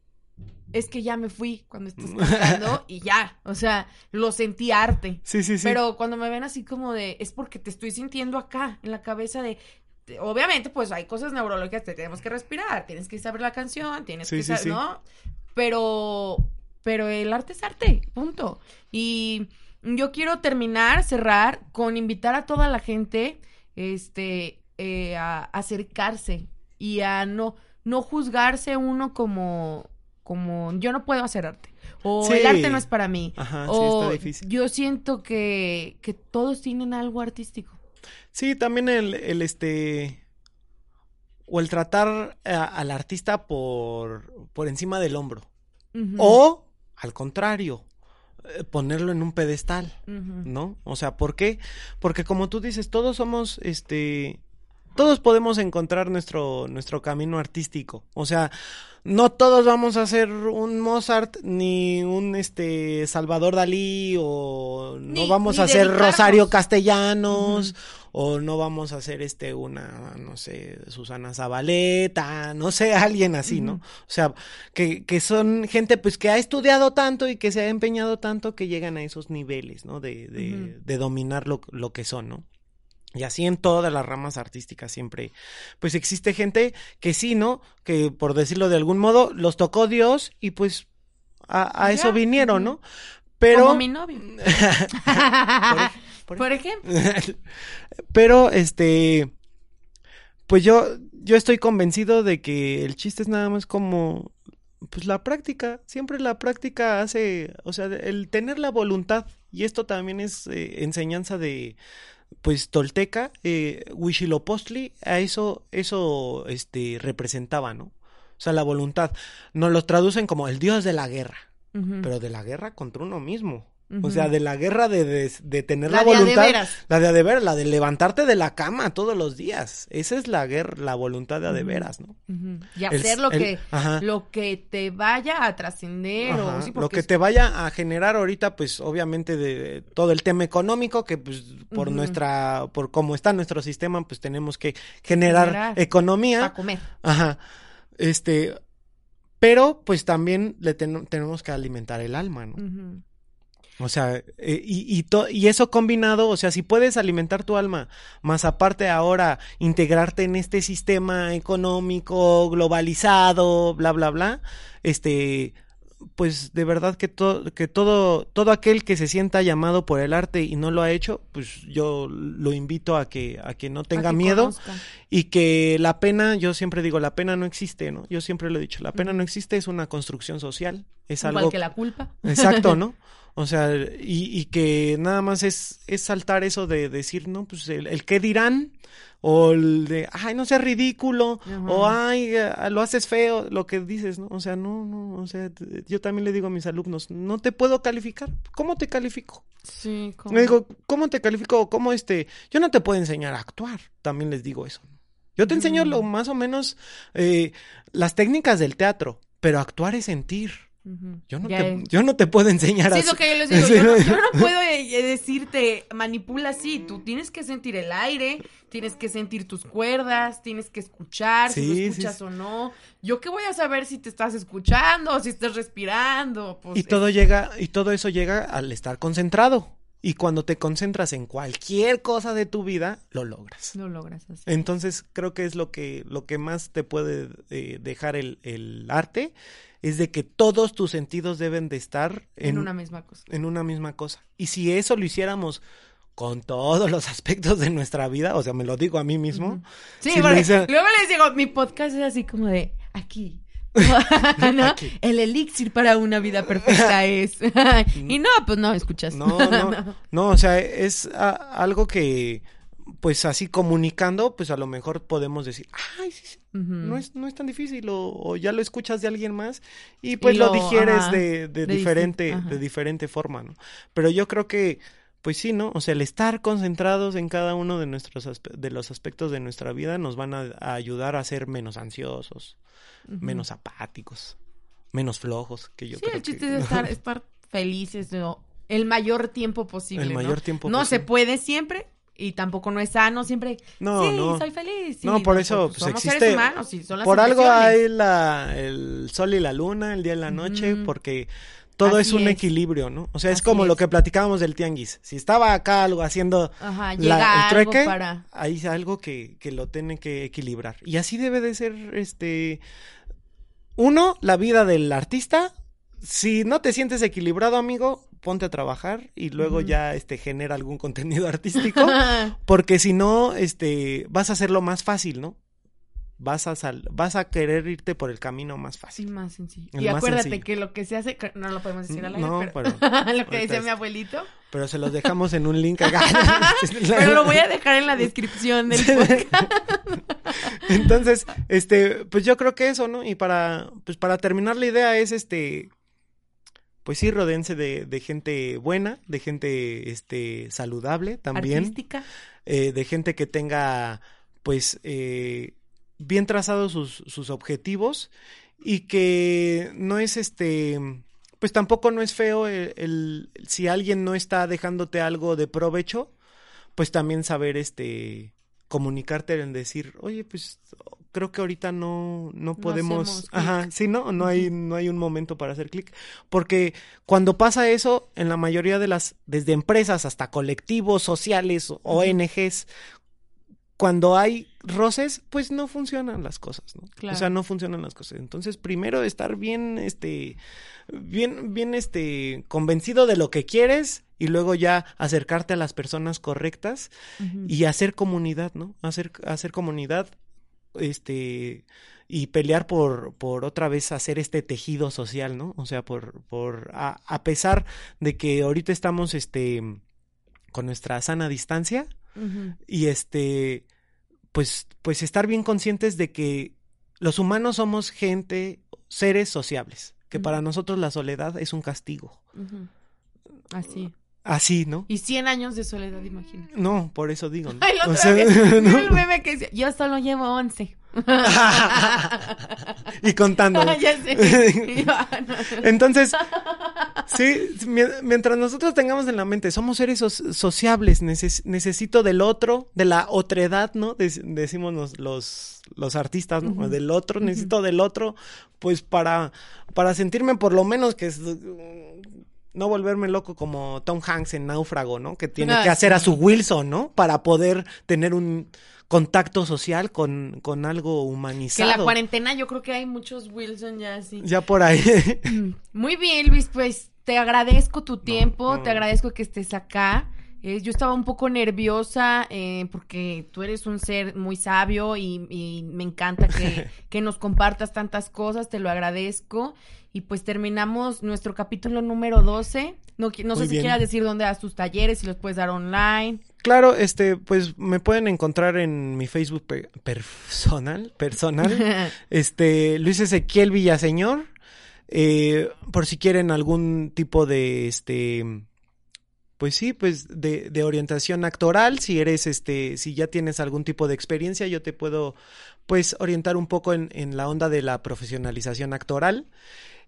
es que ya me fui cuando estás cantando y ya, o sea, lo sentí arte. Sí, sí, sí. Pero cuando me ven así como de, es porque te estoy sintiendo acá, en la cabeza de, obviamente, pues hay cosas neurológicas que tenemos que respirar, tienes que saber la canción, tienes Sí, que sí, saber, sí. ¿no? Pero, pero el arte es arte, punto. Y yo quiero terminar, cerrar, con invitar a toda la gente, este, eh, a acercarse y a no, no juzgarse uno como, como, yo no puedo hacer arte. O Sí. el arte no es para mí. Ajá, sí, o está difícil. yo siento que, que todos tienen algo artístico. Sí, también el, el este o el tratar a- al artista por, por encima del hombro. O, al contrario, eh, ponerlo en un pedestal. ¿no? O sea, ¿por qué? Porque como tú dices, todos somos, este, todos podemos encontrar nuestro, nuestro camino artístico. O sea, no todos vamos a ser un Mozart ni un, este, Salvador Dalí o no Ni- vamos ni a ser. Rosario Castellanos o no vamos a hacer este una no sé Susana Zabaleta no sé alguien así no o sea que, que son gente pues que ha estudiado tanto y que se ha empeñado tanto que llegan a esos niveles no de, de, de dominar lo, lo que son no y así en todas las ramas artísticas siempre, pues existe gente que sí, ¿no? Que por decirlo de algún modo, los tocó Dios y pues a, a eso vinieron. ¿no? Pero... Como mi novio. por- Por ejemplo. Pero, este, pues yo, yo estoy convencido de que el chiste es nada más como, pues la práctica, siempre la práctica hace, o sea, el tener la voluntad, y esto también es eh, enseñanza de, pues tolteca, eh, Huitzilopochtli, a eso, eso, este, representaba, ¿no? O sea, la voluntad. Nos lo traducen como el dios de la guerra, Pero de la guerra contra uno mismo. O sea, de la guerra de, de, de tener La la, de voluntad. veras. La de a de veras, la de levantarte de la cama todos los días. Esa es la guerra, la voluntad de a de Ujú. veras, ¿no? Ujú. Y El- hacer lo el- que, ajá. lo que te vaya a trascender o Ajá, sí, lo que es- te vaya a generar ahorita, pues obviamente de todo el tema económico, que pues por nuestra, por cómo está nuestro sistema, pues tenemos que generar, Generar. economía. para comer. Ajá. Este, pero pues también le ten- tenemos que alimentar el alma, ¿no? O sea, eh, y, y, y eso combinado, o sea, si puedes alimentar tu alma, más aparte ahora integrarte en este sistema económico globalizado, bla, bla, bla, este, pues de verdad que, to- que todo, todo aquel que se sienta llamado por el arte y no lo ha hecho, pues yo lo invito a que, a que no tenga que miedo conozca. y que la pena, yo siempre digo, la pena no existe, ¿no? Yo siempre lo he dicho, la pena no existe, es una construcción social, es Igual algo que la culpa. Exacto, ¿no? O sea, y, y que nada más es, es saltar eso de decir, no, pues el, el qué dirán, o el de, ay, no seas ridículo, Ajá. o ay, eh, lo haces feo, lo que dices, ¿no? O sea, no, no, o sea, yo también le digo a mis alumnos, no te puedo calificar, ¿cómo te califico? Sí, como... Le digo, ¿cómo te califico? ¿Cómo este? Yo no te puedo enseñar a actuar, también les digo eso. Yo te enseño lo Mm. más o menos eh, las técnicas del teatro, pero actuar es sentir. Yo no, te, es. yo no te puedo enseñar Sí, a es lo que yo les digo. Sí. Yo no, yo no puedo eh, decirte, manipula así. Tú tienes que sentir el aire, tienes que sentir tus cuerdas, tienes que escuchar si lo escuchas sí. o no. Yo qué voy a saber si te estás escuchando o si estás respirando. Pues, Y todo llega, y todo eso llega al estar concentrado. Y cuando te concentras en cualquier cosa de tu vida, lo logras. No logras así. Entonces, creo que es lo que, lo que más te puede eh, dejar el, el arte, es de que todos tus sentidos deben de estar En, en, una misma cosa. en una misma cosa. Y si eso lo hiciéramos con todos los aspectos de nuestra vida, o sea, me lo digo a mí mismo. Sí, si porque hice- luego les digo, mi podcast es así como de aquí. ¿No? Aquí. El elixir para una vida perfecta es. y no, pues no, escuchas. No, no, no, o sea, es a- algo que, pues así comunicando, pues a lo mejor podemos decir, ay, sí, sí, no es, no es tan difícil, o, o ya lo escuchas de alguien más y pues Y lo, lo- digieres ajá, de, de de diferente, ajá. de diferente forma, ¿no? Pero yo creo que, pues sí, ¿no? O sea, el estar concentrados en cada uno de nuestros de los aspectos de nuestra vida nos van a, a ayudar a ser menos ansiosos, menos apáticos, menos flojos, que yo Sí, creo el chiste que... es estar, estar felices ¿no? el mayor tiempo posible. El ¿no? mayor tiempo No se posible. puede siempre y tampoco no es sano siempre. No, sí, no. soy feliz. No, por eso, pues, somos existe- seres humanos y son las Por algo hay la, el sol y la luna, el día y la noche, porque todo Así es un es. equilibrio, ¿no? O sea, es como lo que platicábamos del tianguis. Si estaba acá algo haciendo Ajá, la- llega el algo trueque, para... hay algo que, que lo tiene que equilibrar. Y así debe de ser, este, uno, la vida del artista. Si no te sientes equilibrado, amigo, ponte a trabajar y luego ya, este, genera algún contenido artístico. porque si no, este, vas a hacerlo más fácil, ¿no? Vas a sal- vas a querer irte por el camino más Sí, fácil. más sencillo. El y más acuérdate sencillo. que lo que se hace, no lo podemos decir al aire, No, pero, pero lo que decía mi abuelito. Pero se los dejamos en un link acá. Pero lo voy a dejar en la descripción del podcast. Entonces, este, pues yo creo que eso, ¿no? Y para, pues para terminar la idea es este, pues sí, rodense de, de gente buena, de gente, este, saludable también, Artística. eh, de gente que tenga, pues, eh, bien trazados sus, sus objetivos y que no es este, pues tampoco no es feo el, el- si alguien no está dejándote algo de provecho, pues también saber este comunicarte en decir, oye, pues creo que ahorita no, no podemos, ajá, sí, no, no hay, no hay un momento para hacer clic, porque cuando pasa eso, en la mayoría de las, desde empresas hasta colectivos sociales, ONGs, cuando hay roces, pues no funcionan las cosas, ¿no? Claro. O sea, no funcionan las cosas. Entonces, primero estar bien, este, bien, bien, este, convencido de lo que quieres y luego ya acercarte a las personas correctas y hacer comunidad, ¿no? Hacer, hacer comunidad, este, y pelear por, por otra vez hacer este tejido social, ¿no? O sea, por, por, a, a pesar de que ahorita estamos, este, con nuestra sana distancia y este, pues, pues estar bien conscientes de que los humanos somos gente, seres sociables, que para nosotros la soledad es un castigo. Así. Así, ¿no? Y 100 años de soledad, imagínate. No, por eso digo, ¿no? Ay, la O sea. ¿no? El meme que decía, yo solo llevo 11. y contando. ¿no? ya sé. Ah. Entonces, sí, mi- mientras nosotros tengamos en la mente, somos seres so- sociables, neces- necesito del otro, de la otredad, ¿no? Dec- decimos los, los, los artistas, ¿no? Del otro, necesito del otro, pues para, para sentirme por lo menos que es, no volverme loco como Tom Hanks en Náufrago, ¿no? Que tiene Ah, que hacer a su Wilson, ¿no? Para poder tener un contacto social con, con algo Que humanizado. la cuarentena yo creo que hay muchos Wilson ya así. Ya por ahí. Muy bien, Luis, pues te agradezco tu tiempo, no. te agradezco que estés acá. Eh, yo estaba un poco nerviosa eh, porque tú eres un ser muy sabio y, y me encanta que, que nos compartas tantas cosas, te lo agradezco. Y pues terminamos nuestro capítulo número 12. No, sé si bien. quieras decir dónde das tus talleres, si los puedes dar online. Claro, este, pues me pueden encontrar en mi Facebook pe- personal, personal, este, Luis Ezequiel Villaseñor, eh, por si quieren algún tipo de, este, pues sí, pues de, de orientación actoral, si eres, este, si ya tienes algún tipo de experiencia, yo te puedo, pues, orientar un poco en, la onda de la profesionalización actoral.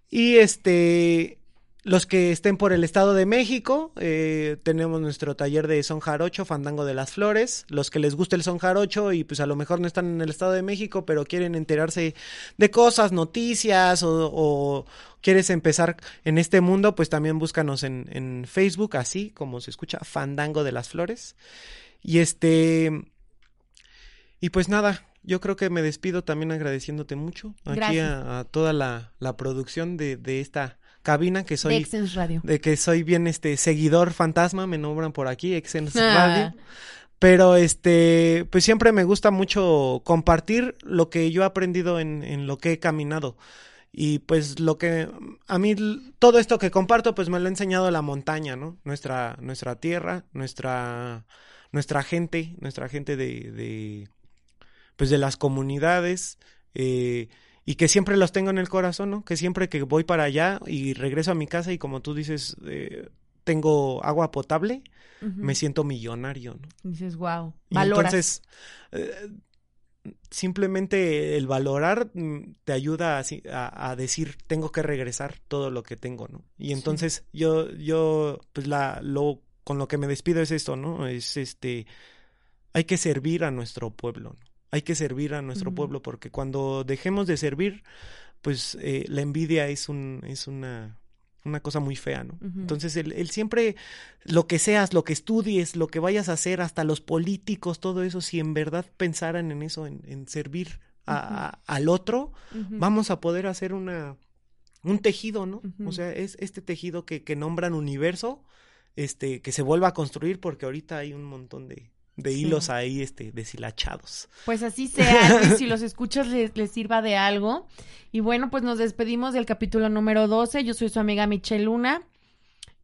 Y este, los que estén por el Estado de México, eh, tenemos nuestro taller de son jarocho, fandango de las flores. Los que les guste el son jarocho y pues a lo mejor no están en el Estado de México, pero quieren enterarse de cosas, noticias o, o quieres empezar en este mundo, pues también búscanos en, en Facebook, así como se escucha, fandango de las flores. Y este, y pues nada, yo creo que me despido también agradeciéndote mucho aquí a, a toda la, la producción de, de esta cabina que soy Radio. de que soy bien este seguidor fantasma, me nombran por aquí, Exens Ah. Radio. Pero este, pues siempre me gusta mucho compartir lo que yo he aprendido en, en lo que he caminado. Y pues lo que a mí todo esto que comparto pues me lo ha enseñado la montaña, ¿no? Nuestra nuestra tierra, nuestra nuestra gente, nuestra gente de, de pues de las comunidades eh, y que siempre los tengo en el corazón, ¿no? Que siempre que voy para allá y regreso a mi casa y como tú dices eh, tengo agua potable, me siento millonario, ¿no? Dices, wow. Y Valoras. entonces, eh, simplemente el valorar mm, te ayuda a, si- a- a decir, tengo que regresar todo lo que tengo, ¿no? Y entonces yo, yo, pues la, lo, con lo que me despido es esto, ¿no? Es este, hay que servir a nuestro pueblo, ¿no? Hay que servir a nuestro pueblo porque cuando dejemos de servir, pues eh, la envidia es un, es una, una cosa muy fea, ¿no? Entonces, él, siempre, lo que seas, lo que estudies, lo que vayas a hacer, hasta los políticos, todo eso, si en verdad pensaran en eso, en, servir al otro, vamos a poder hacer una, un tejido, ¿no? O sea, es este tejido que, que nombran universo, este, que se vuelva a construir, porque ahorita hay un montón de, de hilos ahí este deshilachados. Pues así sea, si los escuchas les, sirva de algo. Y bueno, pues nos despedimos del capítulo número 12. Yo soy su amiga Michelle Luna.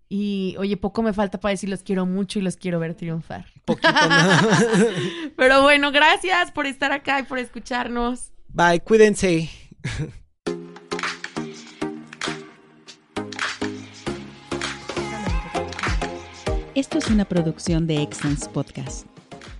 Y oye, poco me falta para decir los quiero mucho y los quiero ver triunfar. Poquito Pero bueno, gracias por estar acá y por escucharnos. Bye, cuídense. Esto es una producción de Excellence Podcast.